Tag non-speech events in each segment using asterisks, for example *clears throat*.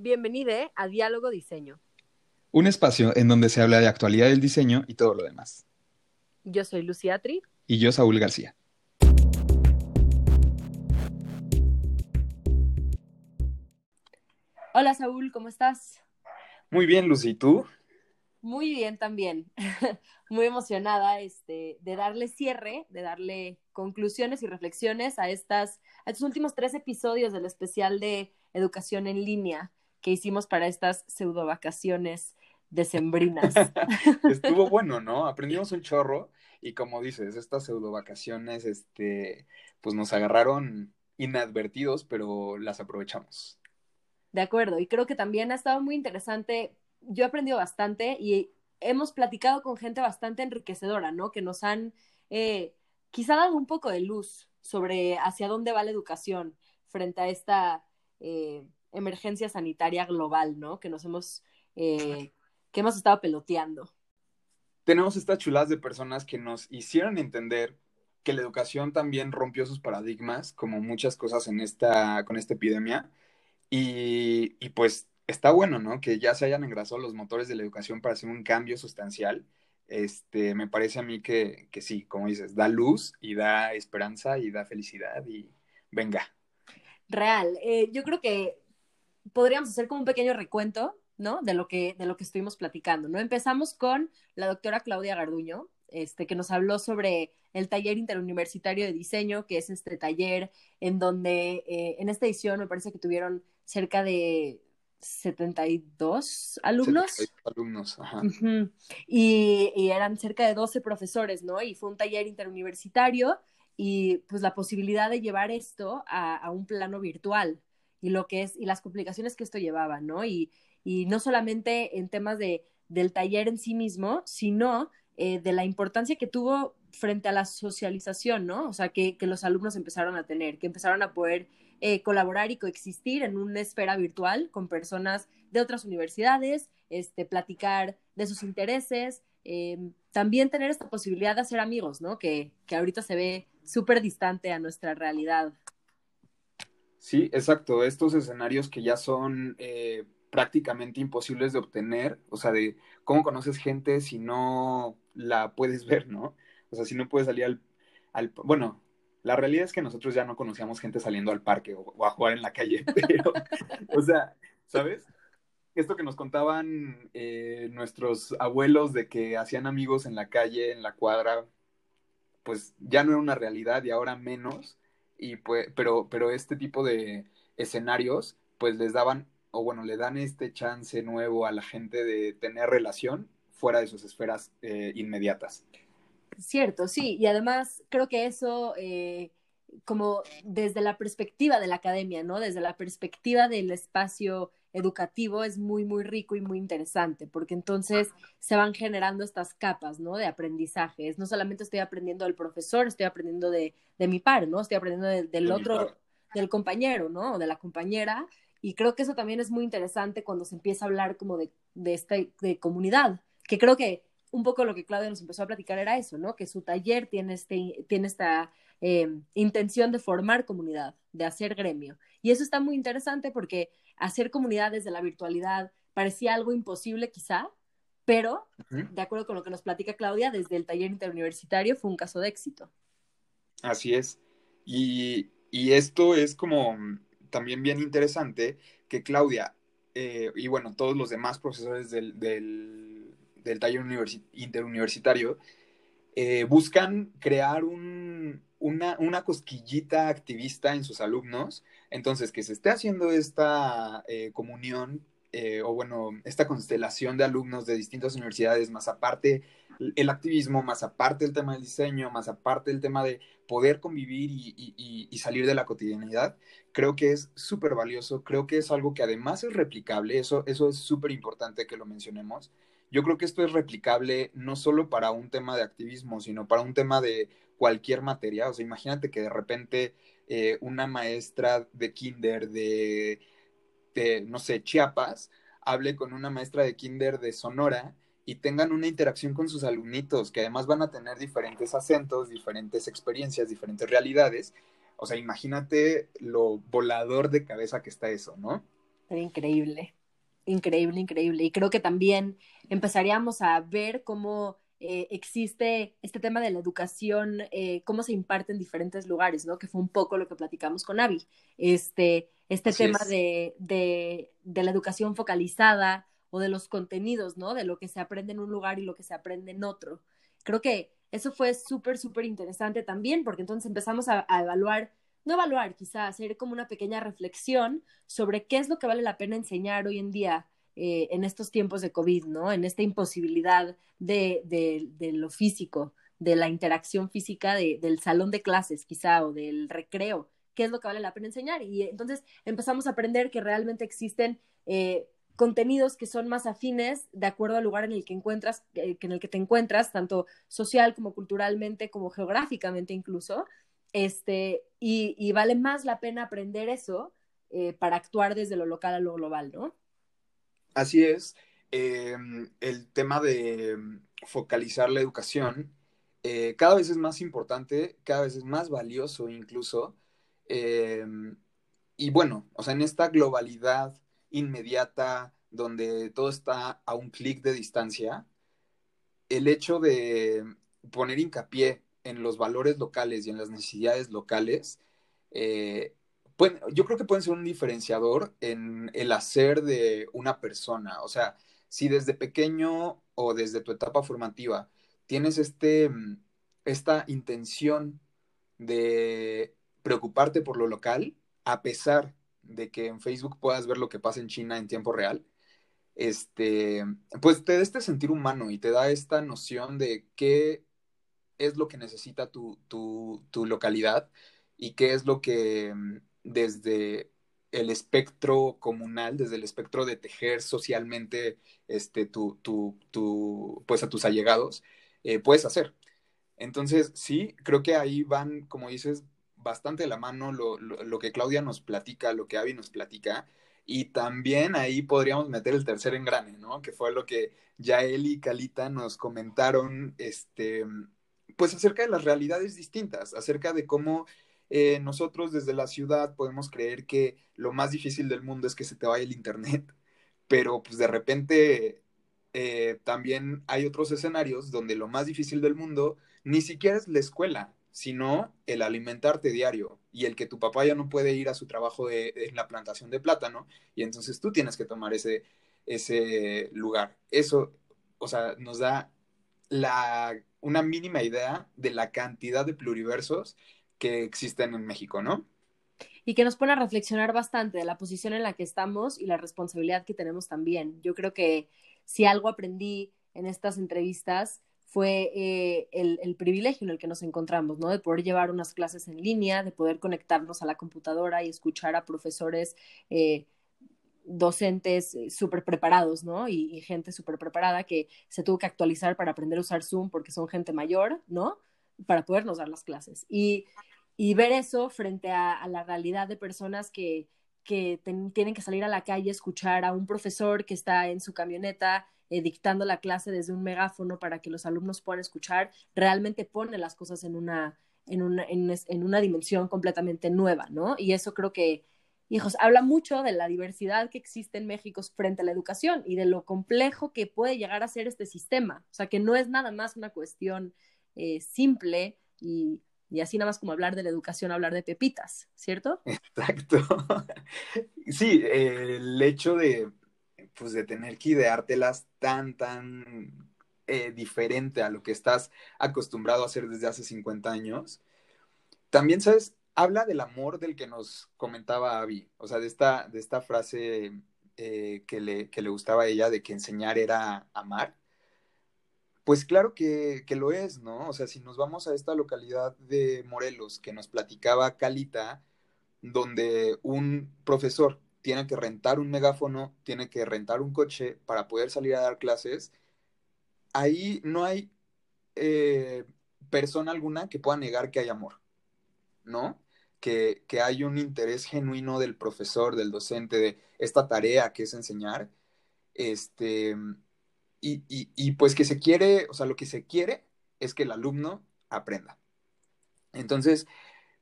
Bienvenido a Diálogo Diseño. Un espacio en donde se habla de actualidad del diseño y todo lo demás. Yo soy Lucía Tri. Y yo, Saúl García. Hola Saúl, ¿cómo estás? Muy bien, Lucy, ¿y tú? Muy bien también. *laughs* Muy emocionada este, de darle cierre, de darle conclusiones y reflexiones a, estas, a estos últimos tres episodios del especial de educación en línea que hicimos para estas pseudo vacaciones decembrinas. *laughs* Estuvo *laughs* bueno, ¿no? Aprendimos un chorro y como dices, estas pseudo vacaciones, este, pues nos agarraron inadvertidos, pero las aprovechamos. De acuerdo, y creo que también ha estado muy interesante. Yo he aprendido bastante y hemos platicado con gente bastante enriquecedora, ¿no? Que nos han eh, quizá dado un poco de luz sobre hacia dónde va la educación frente a esta eh, emergencia sanitaria global, ¿no? Que nos hemos, eh, que hemos estado peloteando. Tenemos estas chuladas de personas que nos hicieron entender que la educación también rompió sus paradigmas, como muchas cosas en esta, con esta epidemia. Y, y pues está bueno, ¿no? Que ya se hayan engrasado los motores de la educación para hacer un cambio sustancial. Este, me parece a mí que, que sí, como dices, da luz y da esperanza y da felicidad y venga. Real. Eh, yo creo que podríamos hacer como un pequeño recuento, ¿no? De lo que, de lo que estuvimos platicando, ¿no? Empezamos con la doctora Claudia Garduño, este, que nos habló sobre el taller interuniversitario de diseño, que es este taller en donde eh, en esta edición me parece que tuvieron cerca de 72 alumnos. 72 alumnos, ajá. y, y, eran cerca de 12 profesores, ¿no? Y fue un taller interuniversitario y pues la posibilidad de llevar esto a, a un plano virtual, y lo que es, y las complicaciones que esto llevaba, ¿no? Y, y no solamente en temas de, del taller en sí mismo, sino eh, de la importancia que tuvo frente a la socialización, ¿no? O sea, que, que los alumnos empezaron a tener, que empezaron a poder eh, colaborar y coexistir en una esfera virtual con personas de otras universidades, este, platicar de sus intereses, eh, también tener esta posibilidad de hacer amigos, ¿no? Que, que ahorita se ve súper distante a nuestra realidad. Sí, exacto. Estos escenarios que ya son eh, prácticamente imposibles de obtener, o sea, de cómo conoces gente si no la puedes ver, ¿no? O sea, si no puedes salir al, al bueno, la realidad es que nosotros ya no conocíamos gente saliendo al parque o, a jugar en la calle, *laughs* pero, o sea, ¿sabes? Esto que nos contaban eh, nuestros abuelos de que hacían amigos en la calle, en la cuadra, pues ya no era una realidad y ahora menos y pues, pero, pero este tipo de escenarios, pues les daban, o bueno, le dan este chance nuevo a la gente de tener relación fuera de sus esferas eh, inmediatas. Cierto, sí, y además creo que eso, eh, como desde la perspectiva de la academia, ¿no? Desde la perspectiva del espacio educativo es muy, muy rico y muy interesante, porque entonces se van generando estas capas, ¿no? De aprendizajes. No solamente estoy aprendiendo del profesor, estoy aprendiendo de, de mi par, ¿no? Estoy aprendiendo del otro, del compañero, ¿no? O de la compañera. Y creo que eso también es muy interesante cuando se empieza a hablar como de, de esta de comunidad, que creo que un poco lo que Claudia nos empezó a platicar era eso, ¿no? Que su taller tiene, este, tiene esta eh, intención de formar comunidad, de hacer gremio. Y eso está muy interesante porque hacer comunidad desde la virtualidad parecía algo imposible quizá, pero de acuerdo con lo que nos platica Claudia, desde el taller interuniversitario fue un caso de éxito. Así es. Y, y esto es como también bien interesante que Claudia eh, y bueno, todos los demás profesores del, del, del taller interuniversitario eh, buscan crear un, una, una, cosquillita activista en sus alumnos. Entonces, que se esté haciendo esta eh, comunión eh, o bueno, esta constelación de alumnos de distintas universidades, más aparte el activismo, más aparte el tema del diseño, más aparte el tema de poder convivir y, y, salir de la cotidianidad, creo que es súper valioso, creo que es algo que además es replicable, eso, eso es súper importante que lo mencionemos. Yo creo que esto es replicable no solo para un tema de activismo, sino para un tema de cualquier materia. O sea, imagínate que de repente eh, una maestra de kinder de, de, no sé, Chiapas, hable con una maestra de kinder de Sonora y tengan una interacción con sus alumnitos, que además van a tener diferentes acentos, diferentes experiencias, diferentes realidades. O sea, imagínate lo volador de cabeza que está eso, ¿no? increíble, increíble, increíble. Y creo que también empezaríamos a ver cómo eh, existe este tema de la educación, eh, cómo se imparte en diferentes lugares, ¿no? Que fue un poco lo que platicamos con Avi. Este, este tema de, de, de, la educación focalizada o de los contenidos, ¿no? De lo que se aprende en un lugar y lo que se aprende en otro. Creo que eso fue súper, súper interesante también, porque entonces empezamos a, a evaluar no evaluar, quizá hacer como una pequeña reflexión sobre qué es lo que vale la pena enseñar hoy en día eh, en estos tiempos de COVID, ¿no? En esta imposibilidad de, de, lo físico, de la interacción física del salón de clases, quizá, o del recreo, qué es lo que vale la pena enseñar. Y entonces empezamos a aprender que realmente existen eh, contenidos que son más afines de acuerdo al lugar en el que encuentras, eh, en el que te encuentras, tanto social como culturalmente, como geográficamente incluso. Este, y, y vale más la pena aprender eso para actuar desde lo local a lo global, ¿no? Así es. Em, el tema de focalizar la educación eh, cada vez es más importante, cada vez es más valioso incluso. Em, y bueno, o sea, en esta globalidad inmediata donde todo está a un clic de distancia, el hecho de poner hincapié en los valores locales y en las necesidades locales eh, yo creo que pueden ser un diferenciador en el hacer de una persona. O sea, si desde pequeño o desde tu etapa formativa tienes este, mm, esta intención de preocuparte por lo local, a pesar de que en Facebook puedas ver lo que pasa en China en tiempo real, este, pues te da este sentir humano y te da esta noción de qué es lo que necesita tu, tu, tu localidad y qué es lo que mm, desde el espectro comunal, desde el espectro de tejer socialmente este, tu, tu, pues a tus allegados, eh, puedes hacer. Entonces, sí, creo que ahí van, como dices, bastante de la mano lo, lo, que Claudia nos platica, lo que Avi nos platica, y también ahí podríamos meter el tercer engrane, ¿no? Que fue lo que ya él y Calita nos comentaron, este, pues acerca de las realidades distintas, acerca de cómo eh, nosotros desde la ciudad podemos creer que lo más difícil del mundo es que se te vaya el internet, *laughs* pero pues de repente eh, también hay otros escenarios donde lo más difícil del mundo ni siquiera es la escuela, sino el alimentarte diario y el que tu papá ya no puede ir a su trabajo en la plantación de plátano y entonces tú tienes que tomar ese, ese lugar. Eso, o sea, nos da la, una mínima idea de la cantidad de pluriversos que existen en México, ¿no? Y que nos pone a reflexionar bastante de la posición en la que estamos y la responsabilidad que tenemos también. Yo creo que si algo aprendí en estas entrevistas fue eh, el, privilegio en el que nos encontramos, ¿no? De poder llevar unas clases en línea, de poder conectarnos a la computadora y escuchar a profesores, eh, docentes eh, súper preparados, ¿no? Y, y gente súper preparada que se tuvo que actualizar para aprender a usar Zoom porque son gente mayor, ¿no? Para podernos dar las clases. Y y ver eso frente a, la realidad de personas que, que tienen que salir a la calle, escuchar a un profesor que está en su camioneta eh, dictando la clase desde un megáfono para que los alumnos puedan escuchar, realmente pone las cosas en una, en una, en, una dimensión completamente nueva, ¿no? Y eso creo que, hijos, habla mucho de la diversidad que existe en México frente a la educación y de lo complejo que puede llegar a ser este sistema. O sea, que no es nada más una cuestión eh, simple y y así nada más como hablar de la educación, hablar de pepitas, ¿cierto? Exacto. *laughs* Sí, el hecho de, pues, de tener que ideártelas tan, tan eh, diferente a lo que estás acostumbrado a hacer desde hace 50 años, también, ¿sabes? Habla del amor del que nos comentaba Abby, o sea, de esta, de esta frase eh, que, le, que le gustaba a ella de que enseñar era amar. Pues claro que, lo es, ¿no? O sea, si nos vamos a esta localidad de Morelos que nos platicaba Calita, donde un profesor tiene que rentar un megáfono, tiene que rentar un coche para poder salir a dar clases, ahí no hay eh, persona alguna que pueda negar que hay amor, ¿no? Que, que hay un interés genuino del profesor, del docente, de esta tarea que es enseñar, este, y, pues que se quiere, o sea, lo que se quiere es que el alumno aprenda. Entonces,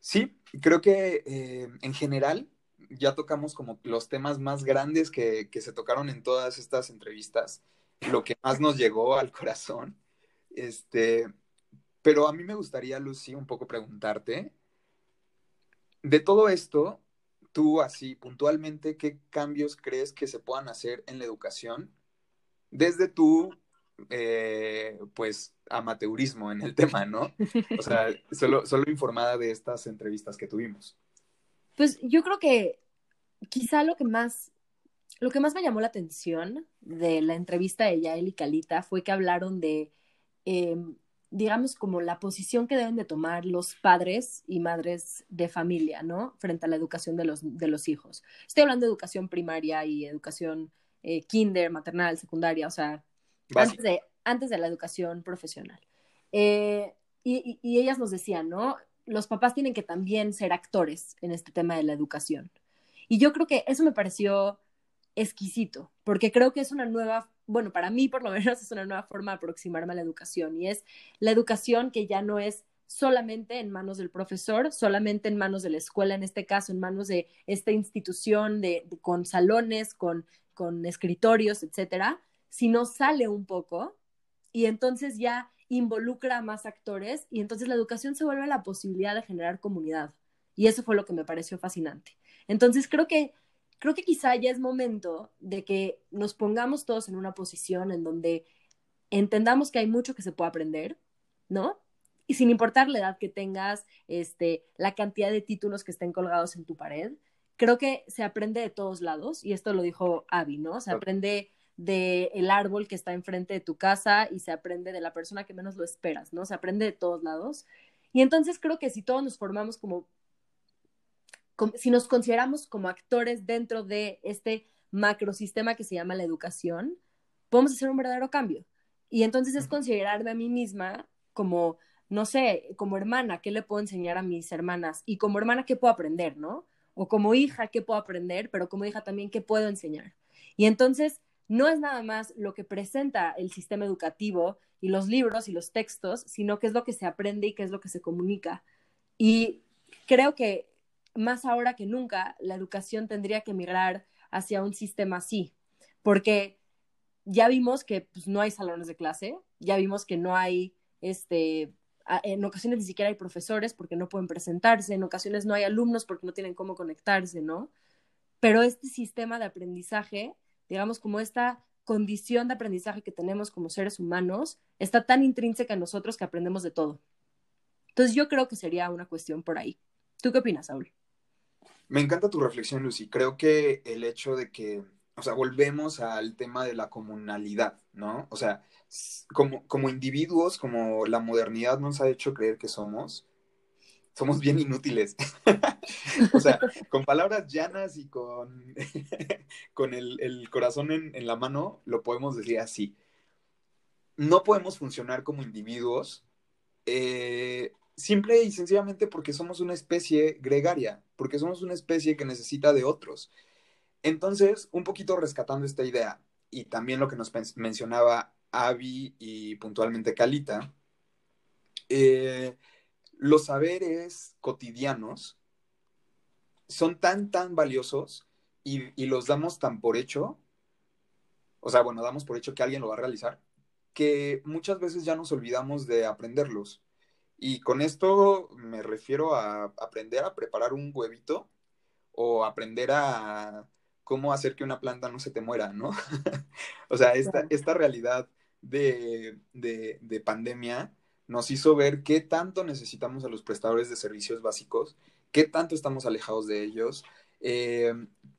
sí, creo que eh, en general ya tocamos como los temas más grandes que, se tocaron en todas estas entrevistas, lo que más nos llegó al corazón. Este, pero a mí me gustaría, Lucy, un poco preguntarte, de todo esto, tú así puntualmente, ¿qué cambios crees que se puedan hacer en la educación desde tu, eh, pues, amateurismo en el tema, ¿no? O sea, *laughs* solo, solo informada de estas entrevistas que tuvimos. Pues yo creo que quizá lo que más, lo que más me llamó la atención de la entrevista de Yael y Calita fue que hablaron de, em, digamos, como la posición que deben de tomar los padres y madres de familia, ¿no? Frente a la educación de los, de los hijos. Estoy hablando de educación primaria y educación eh, kinder, maternal, secundaria, o sea, antes de, antes de la educación profesional. Eh, y, y, ellas nos decían, ¿no? Los papás tienen que también ser actores en este tema de la educación. Y yo creo que eso me pareció exquisito, porque creo que es una nueva, bueno, para mí por lo *laughs* menos es una nueva forma de aproximarme a la educación y es la educación que ya no es solamente en manos del profesor, solamente en manos de la escuela, en este caso, en manos de esta institución de, con salones, con, con escritorios, etcétera, sino sale un poco y entonces ya involucra a más actores y entonces la educación se vuelve la posibilidad de generar comunidad. Y eso fue lo que me pareció fascinante. Entonces creo que, creo que quizá ya es momento de que nos pongamos todos en una posición en donde entendamos que hay mucho que se puede aprender, ¿no? Y sin importar la edad que tengas, este, la cantidad de títulos que estén colgados en tu pared, creo que se aprende de todos lados, y esto lo dijo Abby, ¿no? Se aprende del el árbol que está enfrente de tu casa y se aprende de la persona que menos lo esperas, ¿no? Se aprende de todos lados. Y entonces creo que si todos nos formamos como si nos consideramos como actores dentro de este macrosistema que se llama la educación, podemos hacer un verdadero cambio. Y entonces es considerarme a mí misma como, no sé, como hermana, ¿qué le puedo enseñar a mis hermanas? Y como hermana, ¿qué puedo aprender, no? O como hija, ¿qué puedo aprender? Pero como hija también, ¿qué puedo enseñar? Y entonces no es nada más lo que presenta el sistema educativo y los libros y los textos, sino qué es lo que se aprende y qué es lo que se comunica. Y creo que más ahora que nunca, la educación tendría que migrar hacia un sistema así, porque ya vimos que pues, no hay salones de clase, ya vimos que no hay, este, en ocasiones ni siquiera hay profesores porque no pueden presentarse, en ocasiones no hay alumnos porque no tienen cómo conectarse, ¿no? Pero este sistema de aprendizaje, digamos, como esta condición de aprendizaje que tenemos como seres humanos, está tan intrínseca en nosotros que aprendemos de todo. Entonces yo creo que sería una cuestión por ahí. ¿Tú qué opinas, Saúl? Me encanta tu reflexión, Lucy. Creo que el hecho de que, o sea, volvemos al tema de la comunalidad, ¿no? O sea, como, como individuos, como la modernidad nos ha hecho creer que somos, somos bien inútiles. *laughs* o sea, con palabras llanas y con, *laughs* con el, el corazón en, en, la mano, lo podemos decir así. No podemos funcionar como individuos eh, simple y sencillamente porque somos una especie gregaria, porque somos una especie que necesita de otros. Entonces, un poquito rescatando esta idea y también lo que nos mencionaba Avi y puntualmente Calita, eh, los saberes cotidianos son tan, tan valiosos y, y los damos tan por hecho, o sea, bueno, damos por hecho que alguien lo va a realizar, que muchas veces ya nos olvidamos de aprenderlos. Y con esto me refiero a aprender a preparar un huevito o aprender a cómo hacer que una planta no se te muera, ¿no? *laughs* o sea, esta, esta realidad de, de, pandemia nos hizo ver qué tanto necesitamos a los prestadores de servicios básicos, qué tanto estamos alejados de ellos eh,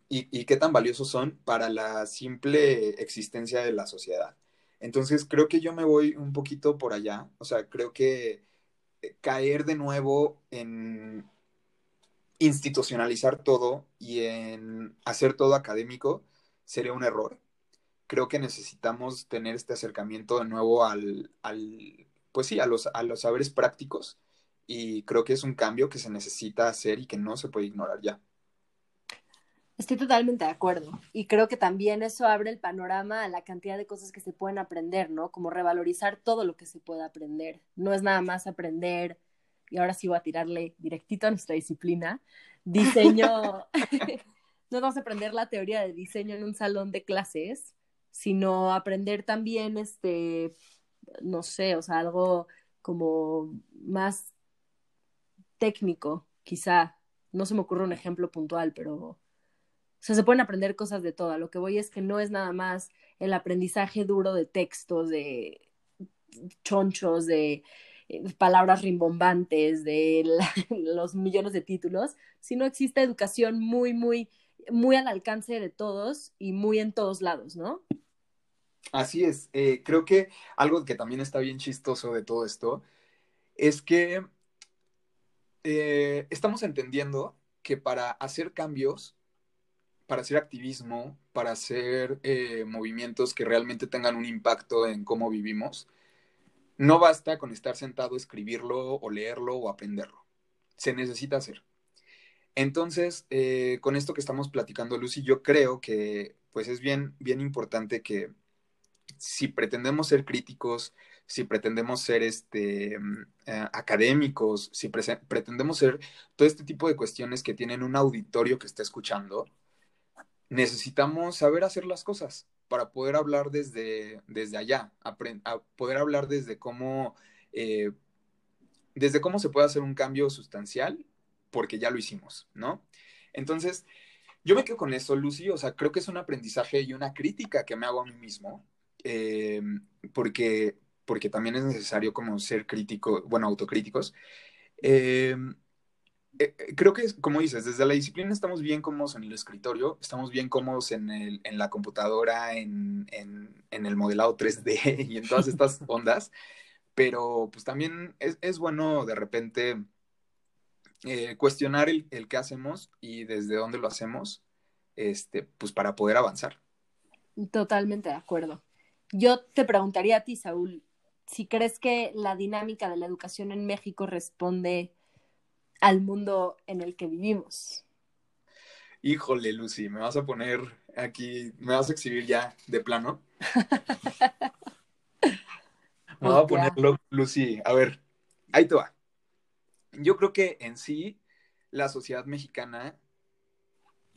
y, y, qué tan valiosos son para la simple existencia de la sociedad. Entonces, creo que yo me voy un poquito por allá, o sea, creo que caer de nuevo en institucionalizar todo y en hacer todo académico sería un error. Creo que necesitamos tener este acercamiento de nuevo al, al pues sí, a los, a los saberes prácticos y creo que es un cambio que se necesita hacer y que no se puede ignorar ya. Estoy totalmente de acuerdo. Y creo que también eso abre el panorama a la cantidad de cosas que se pueden aprender, ¿no? Como revalorizar todo lo que se puede aprender. No es nada más aprender, y ahora sí voy a tirarle directito a nuestra disciplina, diseño, *laughs* *laughs* no vamos a aprender la teoría de diseño en un salón de clases, sino aprender también, este, no sé, o sea, algo como más técnico, quizá. No se me ocurre un ejemplo puntual, pero o sea, se pueden aprender cosas de todo. lo que voy es que no es nada más el aprendizaje duro de textos, de chonchos, de palabras rimbombantes, de *laughs* los millones de títulos, sino existe educación muy, muy, muy al alcance de todos y muy en todos lados, ¿no? Así es. Eh, creo que algo que también está bien chistoso de todo esto es que eh, estamos entendiendo que para hacer cambios, para hacer activismo, para hacer movimientos que realmente tengan un impacto en cómo vivimos, no basta con estar sentado, escribirlo o leerlo o aprenderlo. Se necesita hacer. Entonces, eh, con esto que estamos platicando, Lucy, yo creo que pues es bien, bien importante que si pretendemos ser críticos, si pretendemos ser este, mm, eh, académicos, si pretendemos ser todo este tipo de cuestiones que tienen un auditorio que está escuchando, necesitamos saber hacer las cosas para poder hablar desde, desde allá, poder hablar desde cómo, eh, desde cómo se puede hacer un cambio sustancial, porque ya lo hicimos, ¿no? Entonces, yo me quedo con eso, Lucy, o sea, creo que es un aprendizaje y una crítica que me hago a mí mismo, eh, porque, porque también es necesario como ser crítico, bueno, autocríticos. Eh, eh, eh, creo que, como dices, desde la disciplina estamos bien cómodos en el escritorio, estamos bien cómodos en, el, en la computadora, en, en, en, el modelado 3D *laughs* y en todas estas *laughs* ondas, pero pues también es, es bueno de repente eh, cuestionar el, el qué hacemos y desde dónde lo hacemos, este, pues para poder avanzar. Totalmente de acuerdo. Yo te preguntaría a ti, Saúl, si crees que la dinámica de la educación en México responde al mundo en el que vivimos. Híjole, Lucy, me vas a poner aquí, me vas a exhibir ya de plano. *laughs* me voy a ponerlo, Lucy. A ver, ahí te va. Yo creo que en sí la sociedad mexicana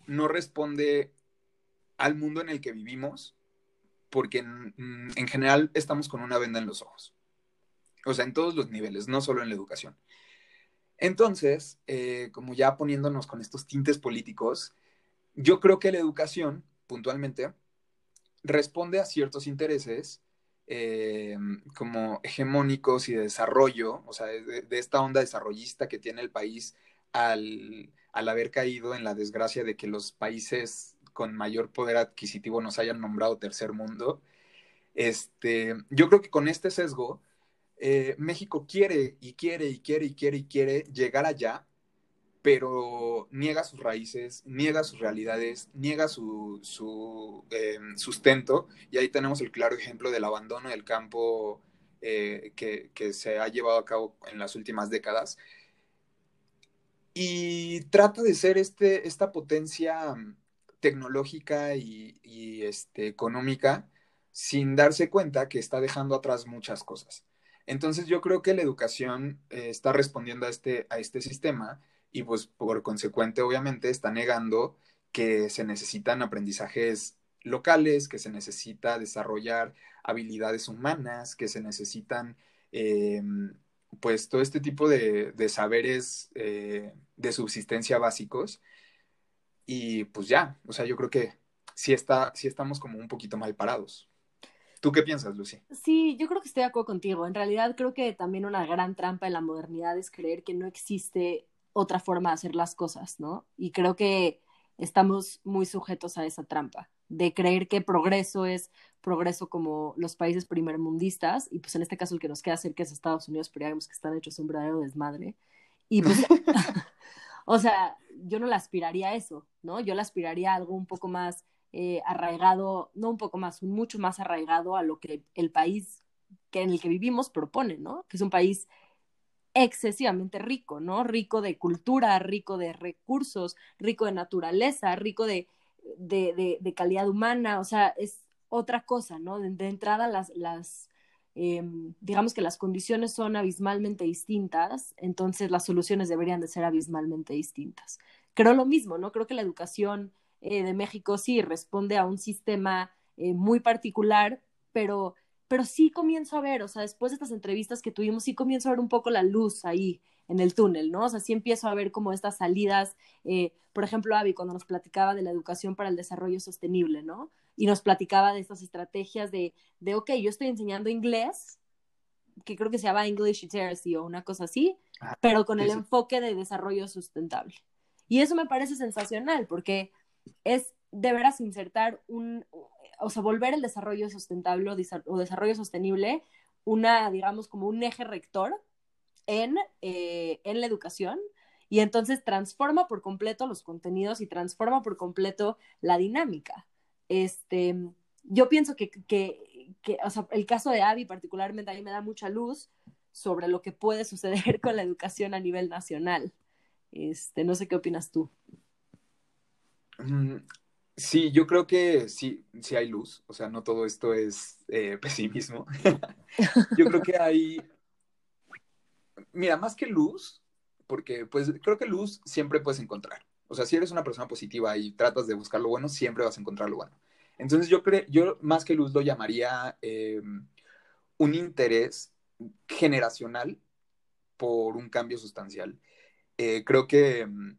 no responde al mundo en el que vivimos porque en, en, general estamos con una venda en los ojos. O sea, en todos los niveles, no solo en la educación. Entonces, eh, como ya poniéndonos con estos tintes políticos, yo creo que la educación, puntualmente, responde a ciertos intereses eh, como hegemónicos y de desarrollo, o sea, de, esta onda desarrollista que tiene el país al, al, haber caído en la desgracia de que los países con mayor poder adquisitivo nos hayan nombrado tercer mundo. Este, yo creo que con este sesgo eh, México quiere y quiere y quiere y quiere y quiere llegar allá, pero niega sus raíces, niega sus realidades, niega su, eh, sustento. Y ahí tenemos el claro ejemplo del abandono del campo eh, que, se ha llevado a cabo en las últimas décadas. Y trata de ser este, esta potencia tecnológica y, este, económica sin darse cuenta que está dejando atrás muchas cosas. Entonces yo creo que la educación eh, está respondiendo a este, a este sistema y pues por consecuente obviamente está negando que se necesitan aprendizajes locales, que se necesita desarrollar habilidades humanas, que se necesitan eh, pues todo este tipo de, saberes eh, de subsistencia básicos. Y pues ya, o sea, yo creo que sí, está, sí estamos como un poquito mal parados. ¿Tú qué piensas, Lucy? Sí, yo creo que estoy de acuerdo contigo. En realidad creo que también una gran trampa en la modernidad es creer que no existe otra forma de hacer las cosas, ¿no? Y creo que estamos muy sujetos a esa trampa de creer que progreso es progreso como los países primermundistas y pues en este caso el que nos queda cerca es Estados Unidos, pero ya vemos que están hechos un verdadero desmadre. Y pues, *laughs* *laughs* o sea, yo no le aspiraría a eso, ¿no? Yo le aspiraría a algo un poco más eh, arraigado, no un poco más, mucho más arraigado a lo que el país que en el que vivimos propone, ¿no? Que es un país excesivamente rico, ¿no? Rico de cultura, rico de recursos, rico de naturaleza, rico de, de, de, calidad humana, o sea, es otra cosa, ¿no? De, entrada las, las em, digamos que las condiciones son abismalmente distintas, entonces las soluciones deberían de ser abismalmente distintas. creo lo mismo, ¿no? Creo que la educación eh, de México sí responde a un sistema eh, muy particular, pero, pero sí comienzo a ver, o sea, después de estas entrevistas que tuvimos, sí comienzo a ver un poco la luz ahí en el túnel, ¿no? O sea, sí empiezo a ver como estas salidas, eh, por ejemplo, Avi, cuando nos platicaba de la educación para el desarrollo sostenible, ¿no? Y nos platicaba de estas estrategias de, de ok, yo estoy enseñando inglés, que creo que se llama English Literacy o una cosa así, ah, pero con el enfoque de desarrollo sustentable. Y eso me parece sensacional porque es de veras insertar un, o sea, volver el desarrollo sustentable o desarrollo sostenible una, digamos, como un eje rector en, eh, en la educación y entonces transforma por completo los contenidos y transforma por completo la dinámica. Este, yo pienso que, que, que o sea, el caso de Abby particularmente a mí me da mucha luz sobre lo que puede suceder *laughs* con la educación a nivel nacional. Este, no sé qué opinas tú. Mm, sí, yo creo que sí, sí hay luz. O sea, no todo esto es eh, *laughs* pesimismo. *laughs* yo creo que hay, mira, más que luz, porque pues creo que luz siempre puedes encontrar. O sea, si eres una persona positiva y tratas de buscar lo bueno, siempre vas a encontrar lo bueno. Entonces yo creo, yo más que luz lo llamaría eh, un interés generacional por un cambio sustancial. Eh, creo que mm,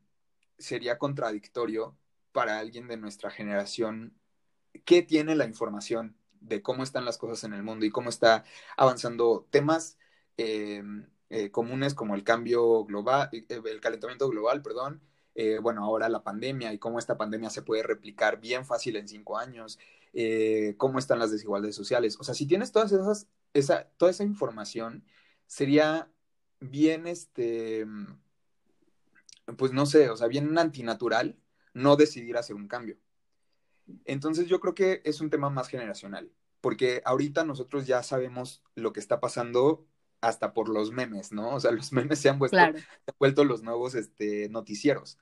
sería contradictorio para alguien de nuestra generación que tiene la información de cómo están las cosas en el mundo y cómo está avanzando temas eh, eh, comunes como el cambio global, eh, el calentamiento global, perdón, bueno, ahora la pandemia y cómo esta pandemia se puede replicar bien fácil en cinco años, cómo están las desigualdades sociales. O sea, si tienes todas esas, esa, toda esa información, sería bien, este, pues no sé, o sea, bien antinatural no decidir hacer un cambio. Entonces yo creo que es un tema más generacional, porque ahorita nosotros ya sabemos lo que está pasando hasta por los memes, ¿no? O sea, *laughs* los memes se han vuelto, los nuevos este, noticieros.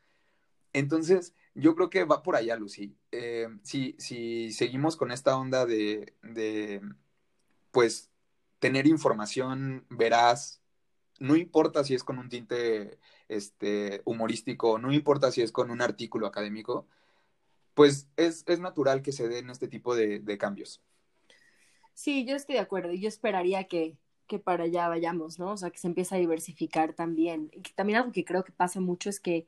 Entonces, yo creo que va por allá, Lucy. Eh, si, si, seguimos con esta onda de, de, pues, tener información veraz, no importa si es con un tinte este, humorístico, no importa si es con un artículo académico, pues es, es natural que se den este tipo de, de cambios. Sí, yo estoy de acuerdo. Yo esperaría que, que para allá vayamos, ¿no? O sea, que se empieza a diversificar también. Y también algo que creo que pasa mucho es que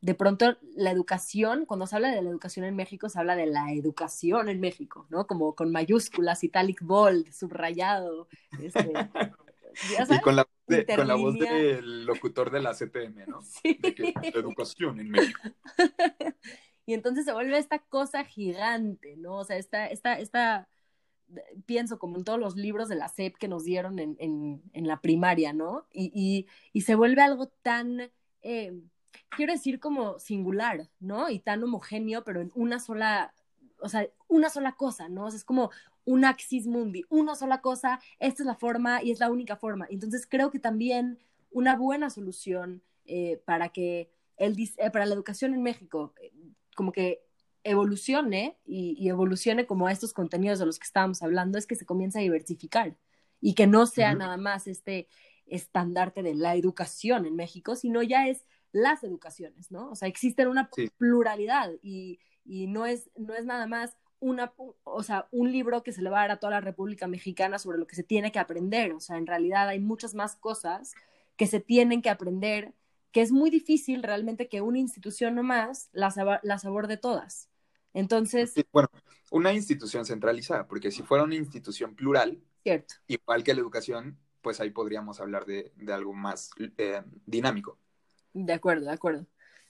de pronto la educación, cuando se habla de la educación en México, se habla de la educación en México, ¿no? Como con mayúsculas, italic bold, subrayado. Este, *laughs* y con la, con la, voz del locutor de la CTM, ¿no? *laughs* Sí. De que, educación en México. *laughs* y entonces se vuelve esta cosa gigante, ¿no? O sea, esta, esta, esta pienso como en todos los libros de la SEP que nos dieron en, en, en la primaria, ¿no? Y, y, y, se vuelve algo tan, eh, quiero decir, como singular, ¿no? Y tan homogéneo, pero en una sola, o sea, una sola cosa, ¿no? O sea, es como un axis mundi, una sola cosa, esta es la forma y es la única forma. Entonces creo que también una buena solución eh, para que el, eh, para la educación en México, como que evolucione y, evolucione como a estos contenidos de los que estábamos hablando, es que se comienza a diversificar y que no sea nada más este estandarte de la educación en México, sino ya es las educaciones, ¿no? O sea, existen una pluralidad y, y, no, es, no es nada más una, o sea, un libro que se le va a dar a toda la República Mexicana sobre lo que se tiene que aprender, o sea, en realidad hay muchas más cosas que se tienen que aprender, que es muy difícil realmente que una institución nomás las, las aborde todas. Entonces. bueno, una institución centralizada, porque si fuera una institución plural, Cierto. igual que la educación, pues ahí podríamos hablar de, algo más eh, dinámico. De acuerdo, de acuerdo.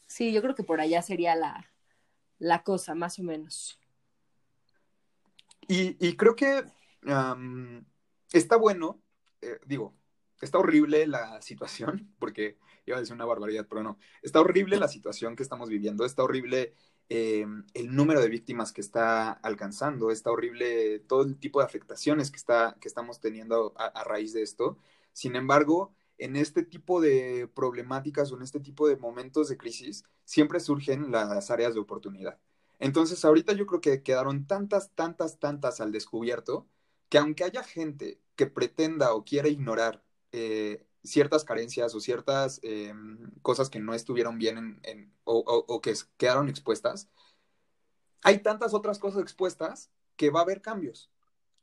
Sí, yo creo que por allá sería la, la cosa, más o menos. Y, creo que está bueno, eh, digo, está horrible la situación, *laughs* porque iba a decir una barbaridad, pero no, está horrible la situación que estamos viviendo, está horrible eh, el número de víctimas que está alcanzando, está horrible todo el tipo de afectaciones que, está, que estamos teniendo a, raíz de esto. Sin embargo, en este tipo de problemáticas o en este tipo de momentos de crisis, siempre surgen las áreas de oportunidad. Entonces, ahorita yo creo que quedaron tantas, tantas, tantas al descubierto que aunque haya gente que pretenda o quiera ignorar eh, ciertas carencias o ciertas eh, cosas que no estuvieron bien en, o, o, que quedaron expuestas, hay tantas otras cosas expuestas que va a haber cambios.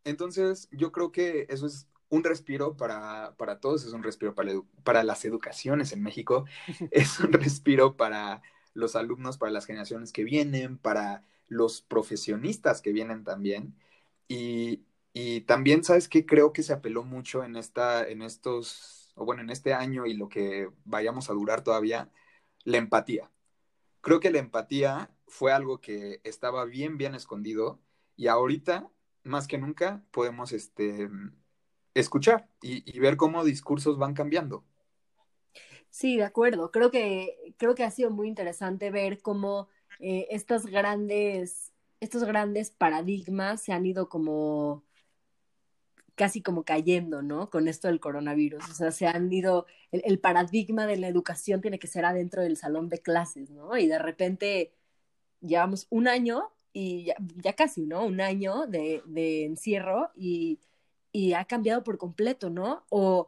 Entonces, yo creo que eso es un respiro para, para todos, es un respiro para, para las educaciones en México, *laughs* es un respiro para los alumnos, para las generaciones que vienen, para los profesionistas que vienen también. Y, y también, ¿sabes qué? Creo que se apeló mucho en, esta, en estos, o bueno, en este año y lo que vayamos a durar todavía, la empatía. Creo que la empatía fue algo que estaba bien, bien escondido y ahorita, más que nunca, podemos este, escuchar y, ver cómo discursos van cambiando. Sí, de acuerdo. Creo que, creo que ha sido muy interesante ver cómo eh, grandes, estos grandes paradigmas se han ido como casi como cayendo, ¿no? Con esto del coronavirus. O sea, se han ido, el, paradigma de la educación tiene que ser adentro del salón de clases, ¿no? Y de repente llevamos un año y ya, casi, ¿no? Un año de, de encierro y, y, ha cambiado por completo, ¿no? O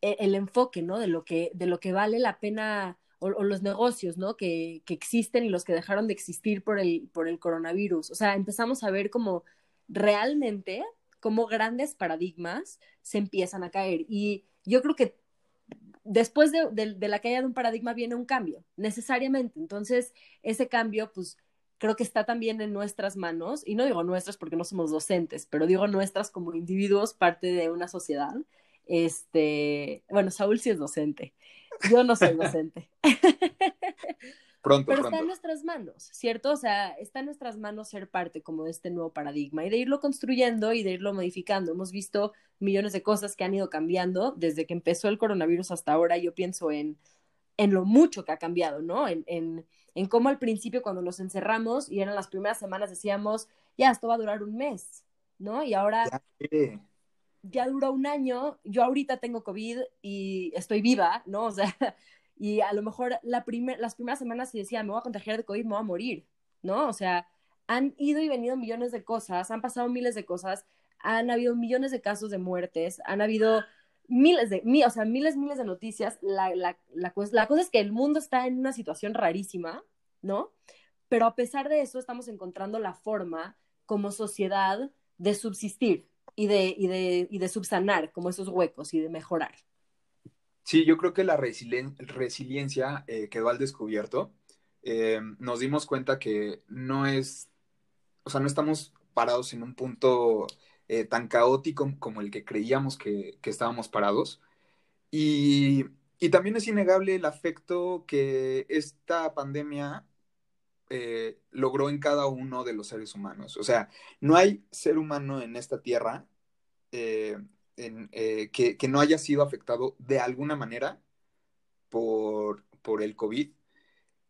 e, el, enfoque, ¿no? De lo que, de lo que vale la pena o, los negocios, ¿no? Que, que, existen y los que dejaron de existir por el, por el coronavirus. O sea, empezamos a ver como realmente como grandes paradigmas se empiezan a caer. Y yo creo que después de, de, la caída de un paradigma viene un cambio, necesariamente. Entonces, ese cambio, pues, creo que está también en nuestras manos, y no digo nuestras porque no somos docentes, pero digo nuestras como individuos, parte de una sociedad. Este, bueno, Saúl sí es docente, yo no soy docente. *laughs* Pronto, Pero está en nuestras manos, ¿cierto? O sea, está en nuestras manos ser parte como de este nuevo paradigma y de irlo construyendo y de irlo modificando. Hemos visto millones de cosas que han ido cambiando desde que empezó el coronavirus hasta ahora. Yo pienso en, en lo mucho que ha cambiado, ¿no? En, en, en cómo al principio cuando nos encerramos y eran las primeras semanas decíamos, ya, esto va a durar un mes, ¿no? Y ahora ya, ya dura un año, yo ahorita tengo COVID y estoy viva, ¿no? O sea, *laughs* y a lo mejor la las primeras semanas se decía, me voy a contagiar de COVID, me voy a morir, ¿no? O sea, han ido y venido millones de cosas, han pasado miles de cosas, han habido millones de casos de muertes, han habido miles de, o sea, miles, miles de noticias. La, la, la, la cosa es que el mundo está en una situación rarísima, ¿no? Pero a pesar de eso, estamos encontrando la forma como sociedad de subsistir y de, y de, y de subsanar como esos huecos y de mejorar. Sí, yo creo que la resiliencia eh, quedó al descubierto. Eh, nos dimos cuenta que no es, o sea, no estamos parados en un punto eh, tan caótico como el que creíamos que, estábamos parados. Y, y, también es innegable el afecto que esta pandemia logró en cada uno de los seres humanos. O sea, no hay ser humano en esta tierra eh, que, no haya sido afectado de alguna manera por, por el COVID.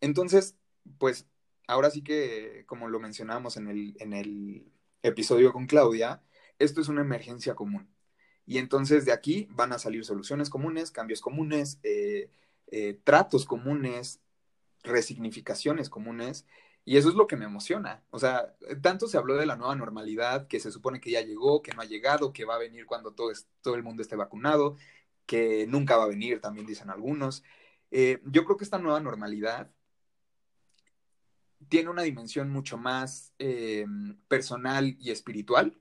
Entonces, pues ahora sí que, como lo mencionamos en el, en el episodio con Claudia, esto es una emergencia común. Y entonces de aquí van a salir soluciones comunes, cambios comunes, eh, eh, tratos comunes, resignificaciones comunes, y eso es lo que me emociona. O sea, tanto se habló de la nueva normalidad, que se supone que ya llegó, que no ha llegado, que va a venir cuando todo, todo el mundo esté vacunado, que nunca va a venir, también dicen algunos. Eh, yo creo que esta nueva normalidad tiene una dimensión mucho más personal y espiritual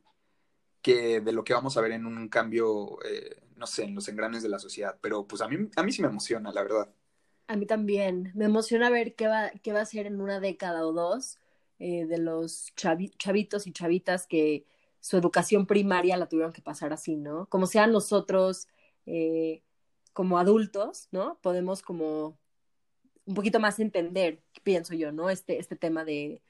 que de lo que vamos a ver en un cambio, eh, no sé, en los engranes de la sociedad. Pero pues a mí, a mí sí me emociona, la verdad. A mí también. Me emociona ver qué va, qué va a ser en una década o dos eh, de los chavitos y chavitas que su educación primaria la tuvieron que pasar así, ¿no? Como sean nosotros eh, como adultos, ¿no? Podemos como un poquito más entender, pienso yo, ¿no? Este, este tema de,